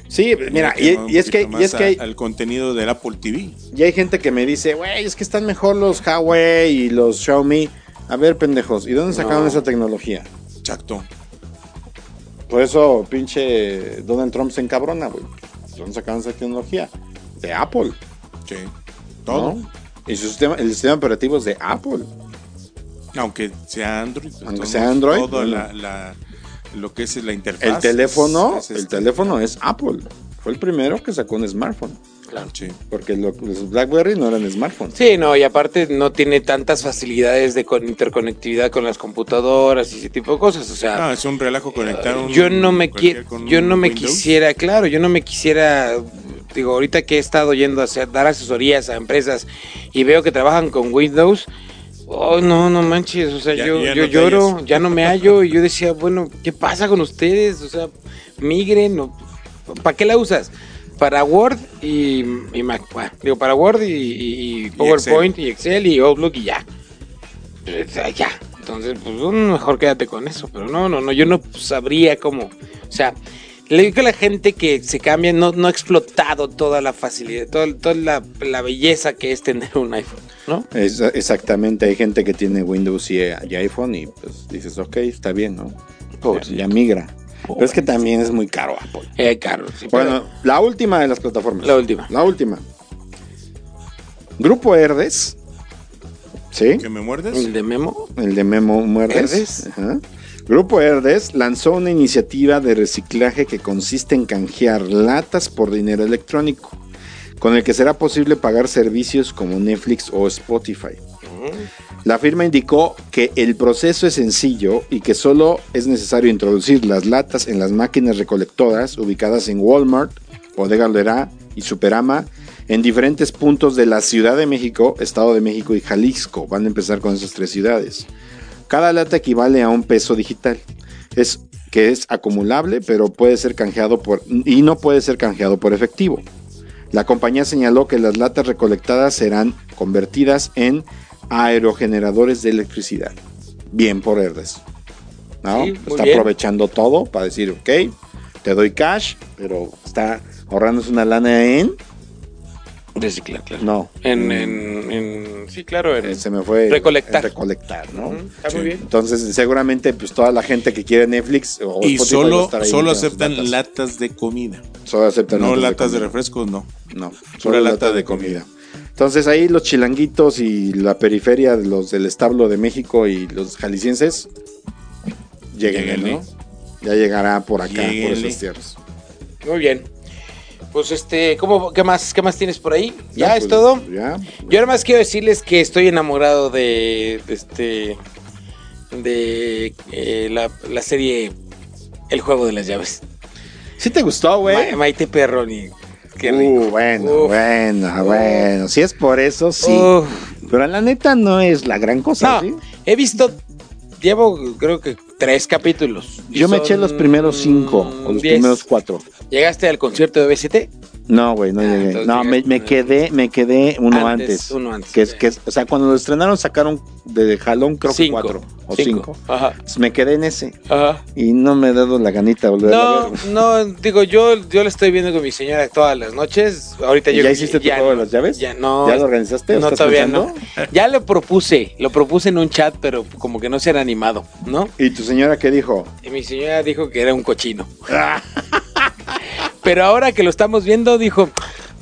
Sí, mira, y, es que, y es que hay, al contenido del Apple TV. Y hay gente que me dice, güey, es que están mejor los Huawei y los Xiaomi. A ver, pendejos, ¿y dónde sacaron esa tecnología? Exacto. Por eso, pinche Donald Trump se encabrona, güey. ¿Dónde sacaron esa tecnología? De Apple. Sí. Todo. Su sistema, el sistema operativo es de Apple. Aunque sea Android. Aunque sea Android. Todo la, lo que es la interfaz. El teléfono, el este. teléfono es Apple. Fue el primero que sacó un smartphone. Claro. Sí. Porque los BlackBerry no eran smartphones. Sí, no, y aparte no tiene tantas facilidades de interconectividad con las computadoras y ese tipo de cosas. O sea, no, es un relajo conectar un, Yo no me quiero, yo no me quisiera, claro, yo no me quisiera digo, ahorita que he estado yendo a dar asesorías a empresas y veo que trabajan con Windows, oh, no, no manches, o sea, yo, yo lloro, ya no me hallo y yo decía, bueno, ¿qué pasa con ustedes? O sea, migren, ¿para qué la usas? Para Word y, Mac. digo, para Word y, PowerPoint y Excel. y Outlook y ya. Pues, ya. Entonces, pues mejor quédate con eso. Pero no, no, no, yo no sabría cómo. O sea, le digo que la gente que se cambia no, no ha explotado toda la facilidad, toda, toda la, belleza que es tener un iPhone, ¿no? exactamente, hay gente que tiene Windows y, iPhone y pues dices, ok, está bien, ¿no? Pues, ya migra. Pero es que también es muy caro Apple. Es caro, Bueno, la última de las plataformas. La última. La última. Grupo Herdes. ¿Sí? ¿Que me muerdes? El de Memo. El de Memo Muerdes. Grupo Herdes lanzó una iniciativa de reciclaje que consiste en canjear latas por dinero electrónico, con el que será posible pagar servicios como Netflix o Spotify. La firma indicó que el proceso es sencillo y que solo es necesario introducir las latas en las máquinas recolectoras ubicadas en Walmart, Bodega Lorá y Superama en diferentes puntos de la Ciudad de México, Estado de México y Jalisco. Van a empezar con esas tres ciudades. Cada lata equivale a un peso digital. Es que es acumulable, pero puede ser canjeado por y no puede ser canjeado por efectivo. La compañía señaló que las latas recolectadas serán convertidas en aerogeneradores de electricidad. Bien por Herdes. ¿no? Sí, está bien. aprovechando todo para decir, ok, te doy cash, pero está ahorrándose una lana en... Reciclar, claro. No. En, en, en- sí, claro. en- Eh, se me fue Recolectar. en recolectar, ¿no? Está Sí. muy bien. Entonces, seguramente, pues toda la gente que quiere Netflix o Y Spotify solo, solo aceptan latas. latas de comida. Solo aceptan No latas de refrescos, no. No, Pura solo lata lata de de comida. Entonces ahí los chilanguitos y la periferia de los del establo de México y los jaliscienses lleguen. ¿no? Ya llegará por acá, por esas tierras. Muy bien. Pues este, ¿cómo, qué, más, ¿qué más tienes por ahí? ¿Ya, Ya, es pues, todo? Ya. Yo nada más quiero decirles que estoy enamorado de, de este. de eh, la, la serie El juego de las llaves. ¿Sí te gustó, güey? Ma- Maite Perroni. Qué Uh, bueno, Uf. bueno, bueno. Si es por eso, sí. Uf. Pero la neta no es la gran cosa, No, ¿sí? he visto. Llevo, creo que tres capítulos. Yo me eché los primeros cinco o los diez. primeros cuatro. ¿Llegaste al concierto de BCT? No, güey, no Ah, llegué. No, me, me quedé, me quedé uno Antes, antes. uno antes, Que es, que es- o sea, cuando lo estrenaron sacaron de jalón creo que cuatro o cinco. Ajá. Me quedé en ese Ajá. y no me he dado la ganita volver a No, ver. no, digo, yo, yo la estoy viendo con mi señora todas las noches. Ahorita yo ¿Ya hiciste tu juego de las llaves? Ya no. ¿Ya lo organizaste? ¿O No, todavía pensando? no. Ya lo propuse, lo propuse en un chat, pero como que no se han animado, ¿no? ¿Y tu señora qué dijo? Y mi señora dijo que era un cochino. *laughs* pero ahora que lo estamos viendo, dijo,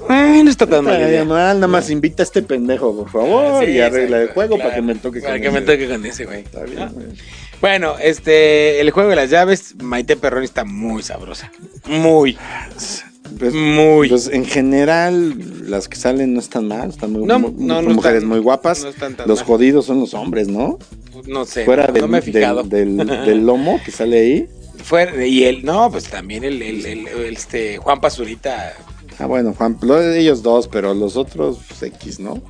"Ay, no está tan mal. Ay, idea". mal, nada más invita a este pendejo, por favor, Sí, y arregla el juego claro. para que me toque Para con que me ese. toque con ese, güey. Está bien, ¿no? güey. Bueno, este, el juego de las llaves, Maite Perroni está muy sabrosa. Muy, Pues, muy. pues, en general, las que salen no están mal, están muy, No, muy- no, son no mujeres están- muy guapas. están los mal. jodidos son los hombres, ¿no? no sé, Fuera no, del, no me he fijado. del, del- del lomo que sale ahí. *laughs* Fuera- y él, no, pues también el, el- el- el, este, Juan Pazurita, Ah, bueno, Juan, ellos dos, pero los otros pues, X, ¿no?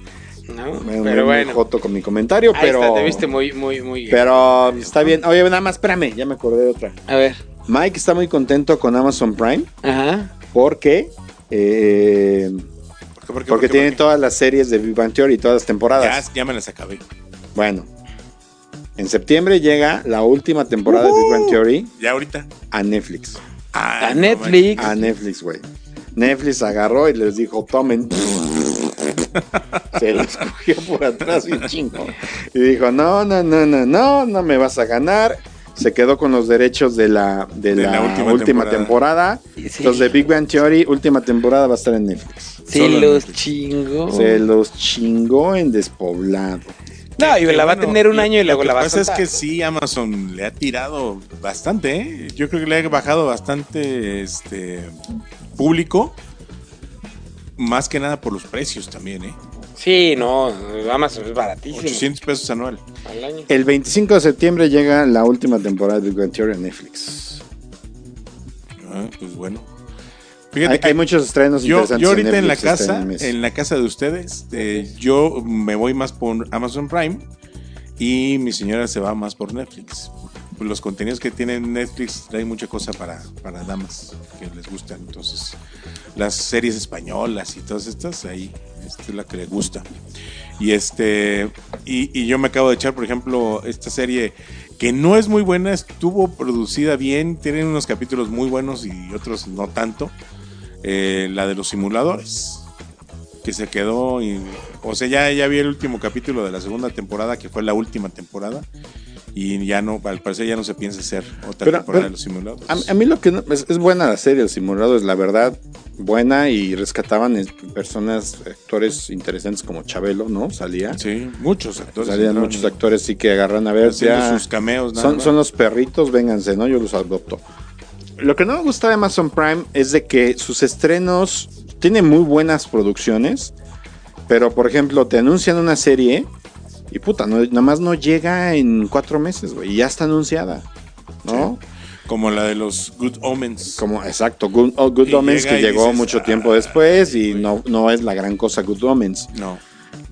¿no? Me- pero me bueno, joto con mi comentario, ahí pero. está, te viste muy, muy, muy. Pero está bien. Oye, nada más, espérame, ya me acordé de otra. A ver, Mike está muy contento con Amazon Prime ajá. porque. eh, ¿Por qué, por qué, porque por qué, tiene por qué? todas las series de Big Bang Theory, todas las temporadas. Ya, ya me las acabé. Bueno, en septiembre llega la última temporada de Big Bang Theory Ya ahorita. a Netflix. A no Netflix. A Netflix, güey. Netflix agarró y les dijo, tomen. *laughs* Se los cogió por atrás y chingo. Y dijo, no, no, no, no, no, no me vas a ganar. Se quedó con los derechos de la, de De la, la última, última temporada. Sí. Los de Big Bang Theory, última temporada va a estar en Netflix. Sí, Solo los Netflix. chingo. Se los chingó en despoblado. No, y Que la va a tener un lo- año y luego lo la que va a pasa es que sí, Amazon le ha tirado bastante, ¿eh? Yo creo que le ha bajado bastante este público. Más que nada por los precios también, ¿eh? Sí, no, Amazon es baratísimo. 800 pesos anual. al año. El 25 de septiembre llega la última temporada de Theory en Netflix. Ah, pues bueno. Hay, Fíjate que hay muchos estrenos yo, interesantes. yo ahorita en la este casa, en la casa de ustedes, eh, yo me voy más por Amazon Prime y mi señora se va más por Netflix. Pues los contenidos que tiene Netflix hay mucha cosa para, para damas que les gustan. Entonces, las series españolas y todas estas, ahí esta es la que le gusta. Y este y, y yo me acabo de echar, por ejemplo, esta serie que no es muy buena, estuvo producida bien, tienen unos capítulos muy buenos y otros no tanto. Eh, la de los simuladores que se quedó y, o sea ya ya vi el último capítulo de la segunda temporada que fue la última temporada y ya no al parecer ya no se piensa hacer otra Pero- temporada pero- de los simuladores A, a mí lo que no- es, es buena la serie, El Simulado es la verdad buena y rescataban es- personas, actores interesantes como Chabelo, ¿no? Salía. sí muchos actores Salían muchos actores sí que agarran a ver. ya- sus cameos nada son, más. son los perritos, vénganse, ¿no? Yo los adopto. Lo que no me gusta de Amazon Prime es de que sus estrenos tienen muy buenas producciones, pero por ejemplo te anuncian una serie y puta, no, nada más no llega en cuatro meses, güey, y ya está anunciada, ¿no? Como la de los Good Omens. Como, exacto, Good, oh, Good Omens que llegó mucho tiempo "Ah, después y no, no es la gran cosa Good Omens. No.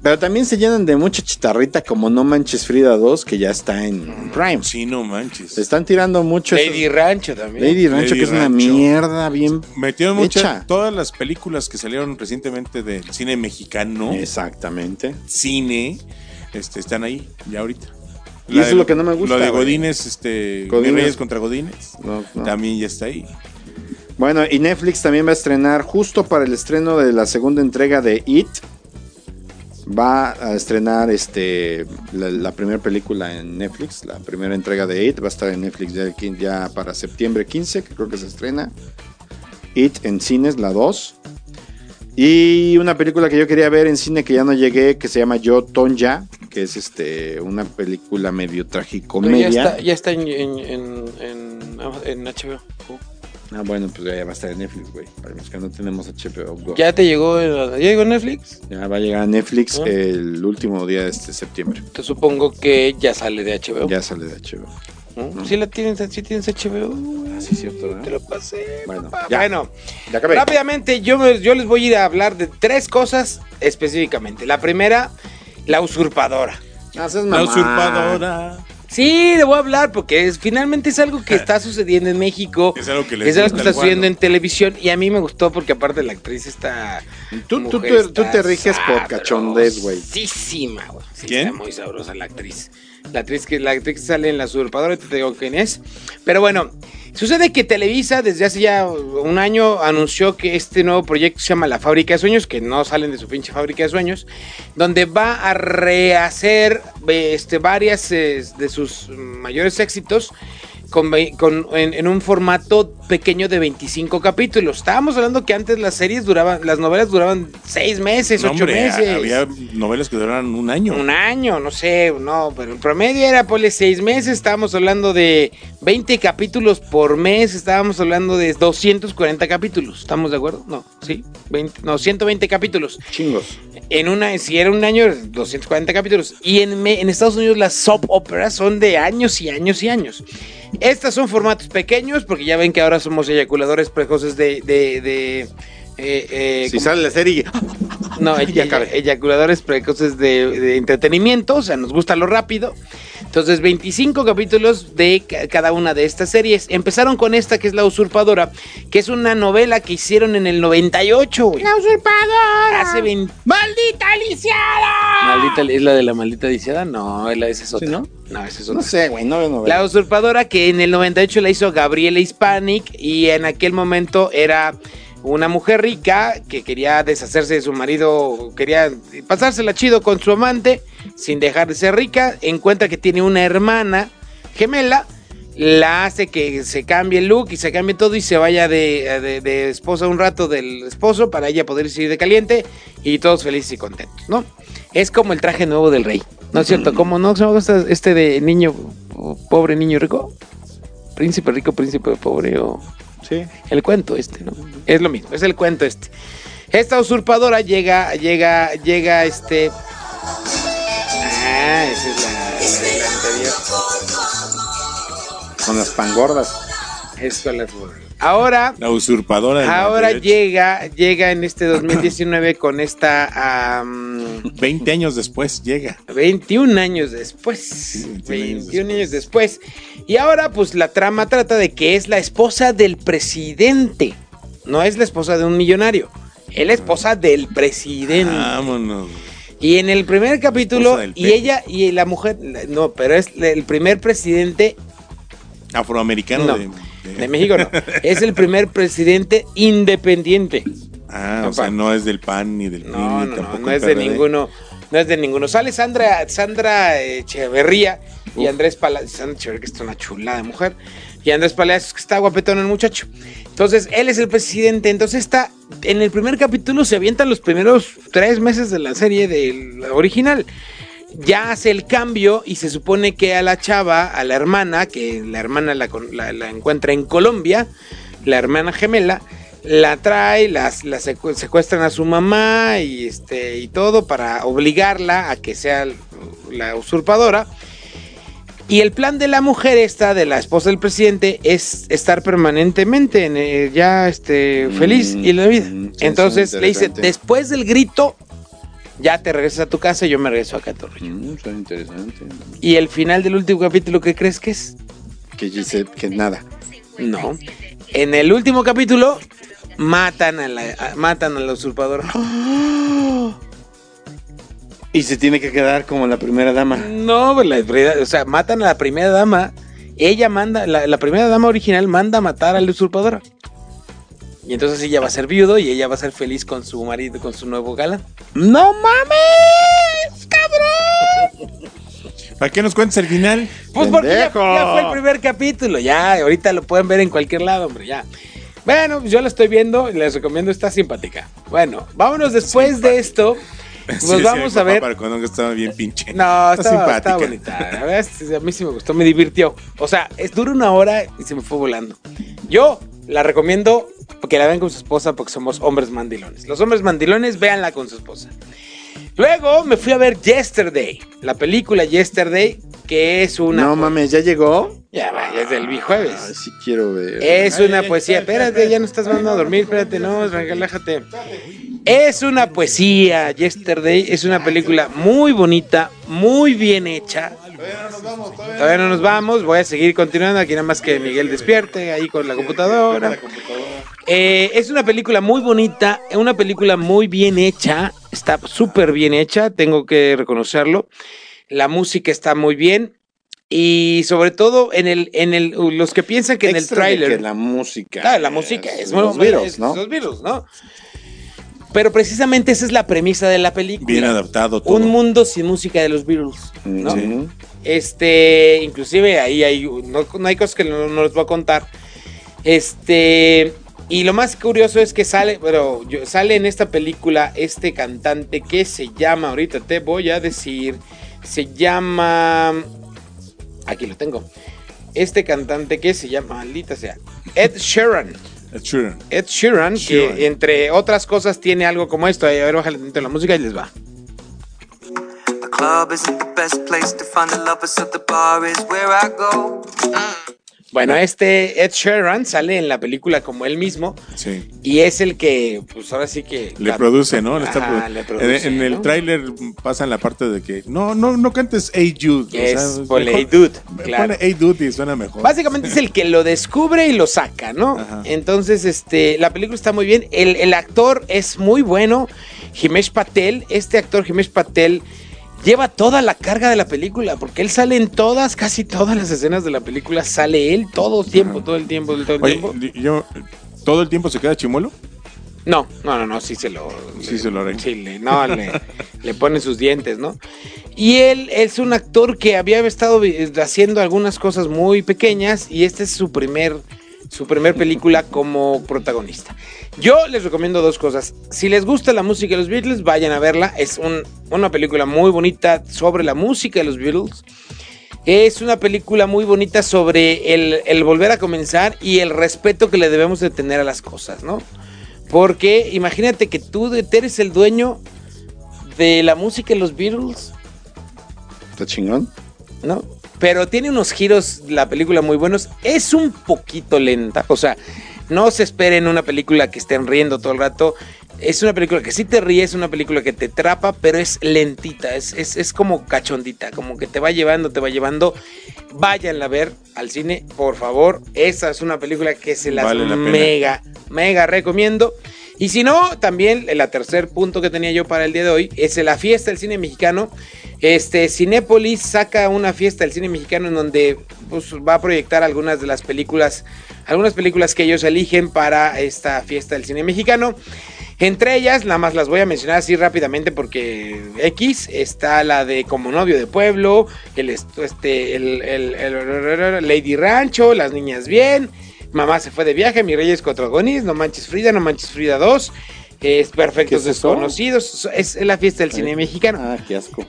Pero también se llenan de mucha chitarrita como No Manches Frida 2 que ya está en Prime. Sí, no manches. Se están tirando mucho. Lady esos- Rancho también. Lady Rancho, Lady que es una Rancho. mierda bien Metieron muchas. Todas las películas que salieron recientemente del cine mexicano, Exactamente. cine, este, están ahí, ya ahorita. Y eso es lo que no me gusta, Lo de. Godines, este. Godínez. Reyes contra Godines. No, no. También ya está ahí. Bueno, y Netflix también va a estrenar justo para el estreno de la segunda entrega de It. Va a estrenar este la, primera película en Netflix, la primera entrega de It va a estar en Netflix ya, para septiembre 15, que creo que se estrena. It en cines, la 2. Y una película que yo quería ver en cine que ya no llegué, que se llama Yo Tonya, que es este una película medio ya tragicomedia. está, ya está en, en, en, en- en HBO. Ah, bueno, pues ya va a estar en Netflix, güey. Para los que no tenemos HBO Go. ¿Ya te llegó, el- ya llegó Netflix? Ya va a llegar a Netflix Ah. el último día de este septiembre. Te supongo que ya sale de HBO. Ya sale de HBO. ¿no? ¿Sí la tienes, sí tienes HBO? Ah, sí, cierto, ¿verdad? Te lo pasé. Bueno, papá. ya. Bueno, Ya acabé. rápidamente yo, me- yo les voy a ir a hablar de tres cosas específicamente. La primera, la usurpadora. Ah, seas La usurpadora. Sí, le voy a hablar porque es, finalmente es algo que *laughs* está sucediendo en México. Es algo que les Es algo que está sucediendo en televisión y a mí me gustó porque aparte la actriz está... Tú, tú, tú, tú te riges por cachondez, güey. güey. Sí, ¿Quién? Está muy sabrosa la actriz. La actriz que, la actriz sale en La Usurpadora, te digo quién es. Pero bueno, sucede que Televisa desde hace ya un año anunció que este nuevo proyecto se llama La Fábrica de Sueños, que no salen de su pinche Fábrica de Sueños, donde va a rehacer eh, este, varias eh, de sus mayores éxitos con, con- en, en un formato pequeño de 25 capítulos. Estábamos hablando que antes las series duraban, las novelas duraban 6 meses, No, 8 hombre, meses. había novelas que duraron un año. Un año, no sé, no, pero el promedio era, ponle, seis meses, estábamos hablando de 20 capítulos por mes, estábamos hablando de 240 capítulos, ¿estamos de acuerdo? No, sí, 20, no, 120 capítulos. Chingos. En una, si era un año, 240 capítulos. Y en, en Estados Unidos las soap operas son de años y años y años. Estas son formatos pequeños, porque ya ven que ahora somos eyaculadores precoces de... de, de, eh, eh, Si sale la serie. No, *laughs* Ya ella- acabé. eyaculadores precoces de, de entretenimiento, o sea, nos gusta lo rápido. Entonces, 25 capítulos de ca- cada una de estas series. Empezaron con esta que es La Usurpadora, que es una novela que hicieron en el 98, güey. La usurpadora. Hace 20... ¡Maldita lisiada! Maldita, ¿Es la de la maldita lisiada? No, es la- esa es otra. ¿Sí, no? no? esa es No otra. sé, güey, no veo La novela. usurpadora que en el 98 la hizo Gabriela Hispanic y en aquel momento era una mujer rica que quería deshacerse de su marido, quería pasársela chido con su amante sin dejar de ser rica, encuentra que tiene una hermana gemela, la hace que se cambie el look y se cambie todo y se vaya de, de- de esposa un rato del esposo para ella poder ir de caliente y todos felices y contentos, ¿no? Es como el traje nuevo del rey, ¿no es cierto? ¿Cómo no? ¿Se me gusta este de niño, pobre niño rico? Príncipe rico, príncipe pobre o... Sí. El cuento este, ¿no? Es lo mismo, es el cuento este. Esta usurpadora llega, llega, llega, este... Ah, esa es la, la- la anterior. Con las pangordas. Es con la- Ahora, La usurpadora. ahora 98. llega, llega en este 2019 *clears throat* con esta... am, 20 años después llega. 21 años después. 21 años, después. Y ahora, pues la trama trata de que es la esposa del presidente. No es la esposa de un millonario. Es la esposa del presidente. Vámonos. Y en el primer capítulo, y ella y la mujer, no, pero es el primer presidente Afroamericano No, de, de México, no. Es el primer presidente independiente. Ah, No, o sea, no es del PAN ni del PRI, No, ni no, no, tampoco no el es de ninguno. No es de ninguno. Sale Sandra, Sandra Echeverría y Andrés Palacios. Sandra Echeverría, que es una chulada de mujer. Y Andrés Palacios, que está guapetón el muchacho. Entonces, él es el presidente. Entonces, está. En el primer capítulo se avientan los primeros tres meses de la serie del original. Ya hace el cambio y se supone que a la chava, a la hermana, que la hermana la, con- la- la encuentra en Colombia, la hermana gemela, la trae, las, la secu- secuestran a su mamá y, este, y todo para obligarla a que sea la usurpadora. Y el plan de la mujer esta, de la esposa del presidente, es estar permanentemente en, eh, ya este, feliz y en la vida. Mm, sí, Entonces le dice, después del grito, ya te regresas a tu casa y yo me regreso a tu rollo. Mm, suena interesante. Y el final del último capítulo, ¿qué crees que es? Que dice que nada. No. En el último capítulo, matan a la, a- matan al usurpador. *gasps* Y se tiene que quedar como la primera dama. No, pues, la o sea, matan a la primera dama. Ella manda, la, la primera dama original manda a matar al usurpador. Y entonces ella va a ser viudo y ella va a ser feliz con su marido, con su nuevo galán. ¡No mames! ¿Para qué nos cuentes el final? Pues porque ya, fue el primer capítulo, ya, ahorita lo pueden ver en cualquier lado, hombre, ya. Bueno, pues yo la estoy viendo y les recomiendo, está simpática. Bueno, vámonos después de esto. Pues *laughs* Sí, sí, vamos a ver. Para cuando estaba bien pinche. No, Está estaba, simpática. estaba bonita. La verdad, a mí sí me gustó, me divirtió. O sea, es dura una hora y se me fue volando. Yo la recomiendo porque la vean con su esposa porque somos hombres mandilones. Los hombres mandilones, véanla con su esposa. Luego me fui a ver Yesterday, la película Yesterday, que es una... No mames, ¿ya llegó? Ya va, ya es del jueves. Ay, sí quiero ver. Es una poesía. Espérate, ya no estás mandando a dormir. Espérate, no, relájate. Es una poesía. Yesterday es una película muy bonita, muy bien hecha. Todavía no nos vamos. Voy a seguir continuando aquí, nada más que Miguel despierte ahí con la computadora. Eh, es una película muy bonita, una película muy bien hecha. Está súper bien hecha, tengo que reconocerlo. La música está muy bien. Y sobre todo en el, en el, los que piensan que en el Extra tráiler. la música. Claro, la música es, los muy Beatles, es- ¿no? Los Beatles, ¿no? Pero precisamente esa es la premisa de la película. Bien adaptado todo. Un mundo sin música de los Beatles, ¿no? Sí. Este, inclusive ahí hay, no, no hay cosas que no, no les voy a contar. Este, y lo más curioso es que sale, pero yo- sale en esta película este cantante que se llama, ahorita te voy a decir, se llama, aquí lo tengo. Este cantante que se llama, maldita sea, Ed Sheeran. Ed Sheeran. Ed Sheeran, Sheeran. que entre otras cosas tiene algo como esto. A ver, bájale tantito la música y les va. The club isn't the best place to find the lovers, so the bar is where I go. Bueno, este Ed Sheeran sale en la película como él mismo Sí. y es el que, pues ahora sí que... Le produce, ¿no? Le está Ajá, produ- le produce, en, en el tráiler pasan la parte de que no, no, no cantes Hey Jude. o Es sea, ponle Hey Dude, claro. Ponle Hey Dude y suena mejor. Básicamente es el que lo descubre y lo saca, ¿no? Ajá. Entonces, este, la película está muy bien. El, el actor es muy bueno. Himesh Patel, este actor Himesh Patel, lleva toda la carga de la película, porque él sale en todas, casi todas las escenas de la película, sale él todo el tiempo, todo el tiempo, todo el Oye, tiempo. yo, ¿todo el tiempo se queda chimuelo? No, no, no, no, sí se lo. Sí se lo arregla. Sí, le, no, le, le pone sus dientes, ¿no? Y él es un actor que había estado vi- haciendo algunas cosas muy pequeñas y esta es su primer, su primer película como protagonista. Yo les recomiendo dos cosas. Si les gusta la música de los Beatles, vayan a verla. Es un- una película muy bonita sobre la música de los Beatles. Es una película muy bonita sobre el, el volver a comenzar y el respeto que le debemos de tener a las cosas, ¿no? Porque imagínate que tú eres el dueño de la música de los Beatles, ¿Está chingón? ¿no? Pero tiene unos giros la película muy buenos. Es un poquito lenta, o sea, no se esperen una película que estén riendo todo el rato. Es una película que sí te ríes, una película que te atrapa, pero es lentita, es, es, es como cachondita, como que te va llevando, te va llevando. Váyanla a ver al cine, por favor. Esa es una película que se las Vale la mega, mega recomiendo. Y si no, también el tercer punto que tenía yo para el día de hoy es la fiesta del cine mexicano. Este, Cinépolis saca una fiesta del cine mexicano en donde pues, va a proyectar algunas de las películas, algunas películas que ellos eligen para esta fiesta del cine mexicano. Entre ellas, nada más las voy a mencionar así rápidamente porque X está la de Como novio de pueblo, el, est- este, el- Lady Rancho, Las niñas bien, Mamá se fue de viaje, Mi Reyes contra Gonis, No manches Frida, No manches Frida 2, es ¿Qué Perfectos es? Desconocidos, es la fiesta del cine mexicano Ah, qué asco.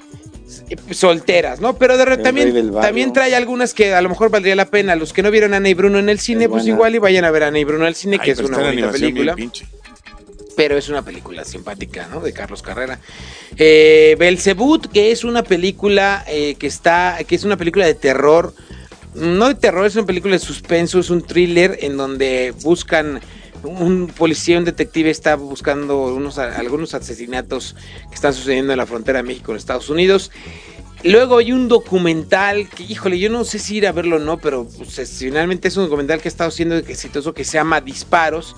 solteras, ¿no? Pero de también, también trae algunas que a lo mejor valdría la pena. Los que no vieron a Ana y Bruno en el cine, Es pues buena. igual y vayan a ver a Ana y Bruno en el cine, Ay, que es una bonita película. pero es una película simpática, ¿no? De Carlos Carrera. Eh, Belzebut, que es una película eh, que está, que es una película de terror, no de terror, es una película de suspenso, es un thriller en donde buscan un policía, un detective está buscando unos, algunos asesinatos que están sucediendo en la frontera de México con Estados Unidos. Luego hay un documental que, híjole, yo no sé si ir a verlo o no, pero pues, finalmente es un documental que ha estado siendo exitoso que se llama Disparos,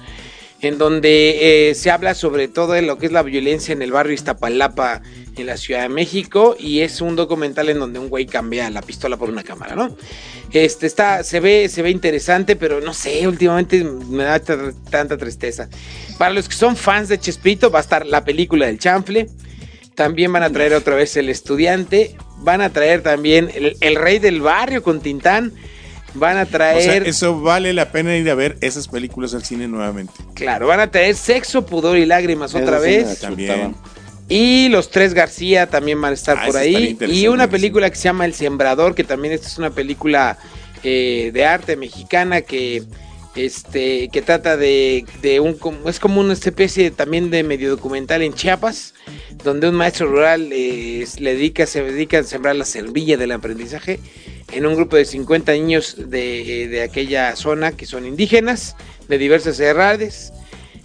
en donde eh, se habla sobre todo de lo que es la violencia en el barrio Iztapalapa en la Ciudad de México y es un documental en donde un güey cambia la pistola por una cámara, ¿no? Este está, se ve, se ve interesante, pero no sé, últimamente me da tanta tristeza. Para los que son fans de Chespirito, va a estar la película del chanfle. También van a traer otra vez El Estudiante. Van a traer también El, Rey del Barrio con Tintán. Van a traer. eso vale la pena ir a ver esas películas al cine nuevamente. Claro, van a traer Sexo, Pudor y Lágrimas otra vez. también. Y los tres García también van a estar ah, por ahí. Y una película que se llama El Sembrador, que también esta es una película eh, de arte mexicana que este que trata de, de, un es como una especie también de medio documental en Chiapas donde un maestro rural eh, le dedica se dedica a sembrar la semilla del aprendizaje en un grupo de 50 niños de, de aquella zona que son indígenas de diversas edades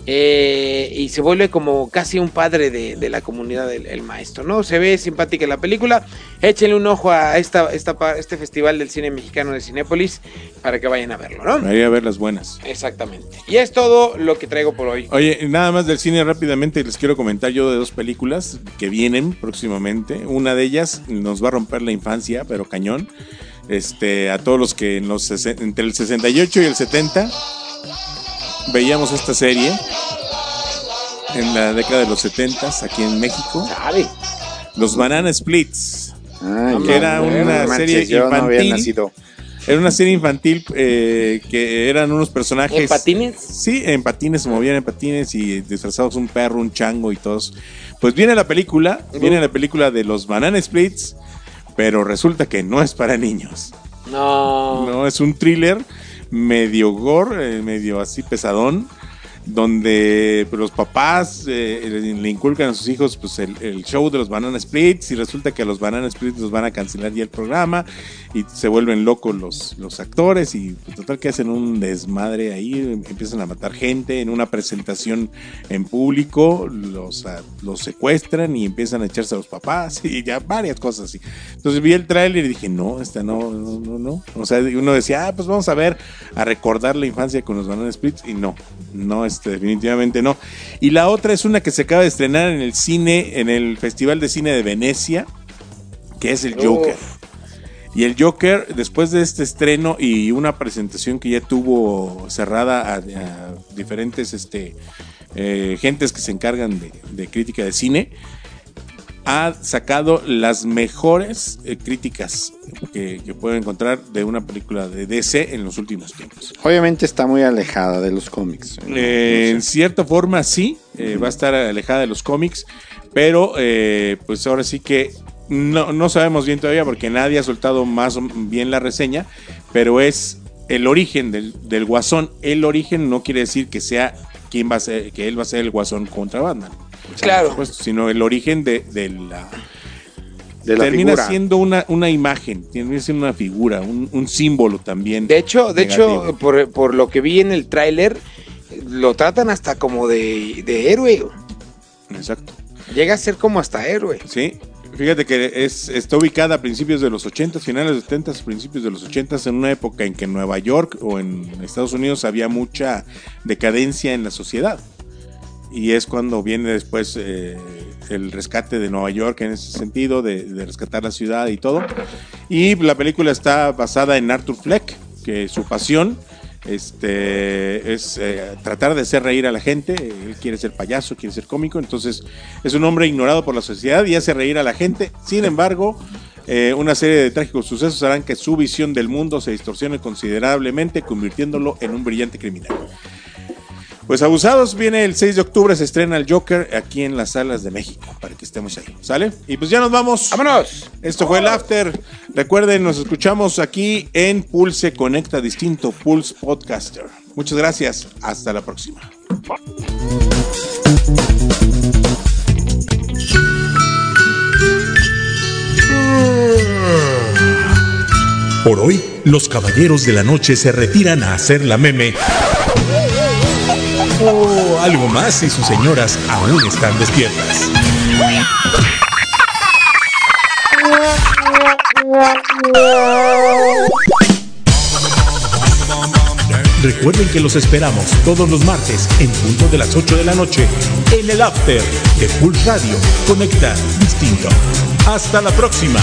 eh, y se vuelve como casi un padre de, la comunidad del maestro, ¿no? Se ve simpática la película. Échenle un ojo a esta, esta, este festival del cine mexicano de Cinépolis para que vayan a verlo, ¿no? Vayan a ver las buenas. Exactamente. Y es todo lo que traigo por hoy. Oye, nada más del cine rápidamente les quiero comentar yo de dos películas que vienen próximamente. Una de ellas nos va a romper la infancia, pero cañón. Este, a todos los que en los, entre el 68 y el 70 veíamos esta serie en la década de los 70 aquí en México. Los Banana Splits. que era una serie infantil. era una serie infantil eh, que eran unos personajes. ¿En patines? Sí, en patines, se movían en patines y disfrazados un perro, un chango y todos. Pues viene la película, viene la película de los Banana Splits, pero resulta que no es para niños. No. No, es un thriller medio gore, eh, medio así pesadón donde pues, los papás eh, le inculcan a sus hijos pues, el, show de los Banana Splits y resulta que a los Banana Splits los van a cancelar ya el programa y se vuelven locos los, los actores y pues, total que hacen un desmadre ahí, empiezan a matar gente en una presentación en público, los, los secuestran y empiezan a echarse a los papás *laughs* y ya varias cosas así. Entonces vi el tráiler y dije, no, esta no, no, no, no. O sea, uno decía, ah, pues vamos a ver, a recordar la infancia con los Banana Splits y no, no, este, definitivamente no. Y la otra es una que se acaba de estrenar en el cine, en el Festival de Cine de Venecia, que es el Joker. Y el Joker, después de este estreno y una presentación que ya tuvo cerrada a, diferentes este, eh, gentes que se encargan de, de crítica de cine, ha sacado las mejores eh, críticas que, que pueden encontrar de una película de DC en los últimos tiempos. Obviamente está muy alejada de los cómics. Eh, en cierta forma sí, va a estar alejada de los cómics, pero pues ahora sí que no, no sabemos bien todavía porque nadie ha soltado más bien la reseña, pero es el origen del, del guasón. El origen no quiere decir que sea quien va a ser, que él va a ser el guasón contra Batman claro. sino el origen de, la termina siendo una, una imagen, termina siendo una figura, un, símbolo también. De hecho, de hecho, por, lo que vi en el tráiler, lo tratan hasta como de, héroe. Exacto. Llega a ser como hasta héroe. Sí. Fíjate que es, está ubicada a principios de los 80, finales de los 70, principios de los 80, en una época en que en Nueva York o en Estados Unidos había mucha decadencia en la sociedad y es cuando viene después eh, el rescate de Nueva York en ese sentido, de, rescatar la ciudad y todo. Y la película está basada en Arthur Fleck, que su pasión este, es eh, tratar de hacer reír a la gente. Él quiere ser payaso, quiere ser cómico, entonces es un hombre ignorado por la sociedad y hace reír a la gente. Sin embargo, eh, una serie de trágicos sucesos harán que su visión del mundo se distorsione considerablemente, convirtiéndolo en un brillante criminal. Pues abusados, viene el 6 de octubre, se estrena el Joker aquí en las salas de México, para que estemos ahí, ¿sale? Y pues ya nos vamos. ¡Vámonos! Esto fue el After. Recuerden, nos escuchamos aquí en Pulse Conecta Distinto, Pulse Podcaster. Muchas gracias, hasta la próxima. Por hoy, los caballeros de la noche se retiran a hacer la meme. O algo más si sus señoras aún están despiertas. Recuerden que los esperamos todos los martes en punto de las 8 de la noche en el After de Full Radio. Conecta distinto. Hasta la próxima.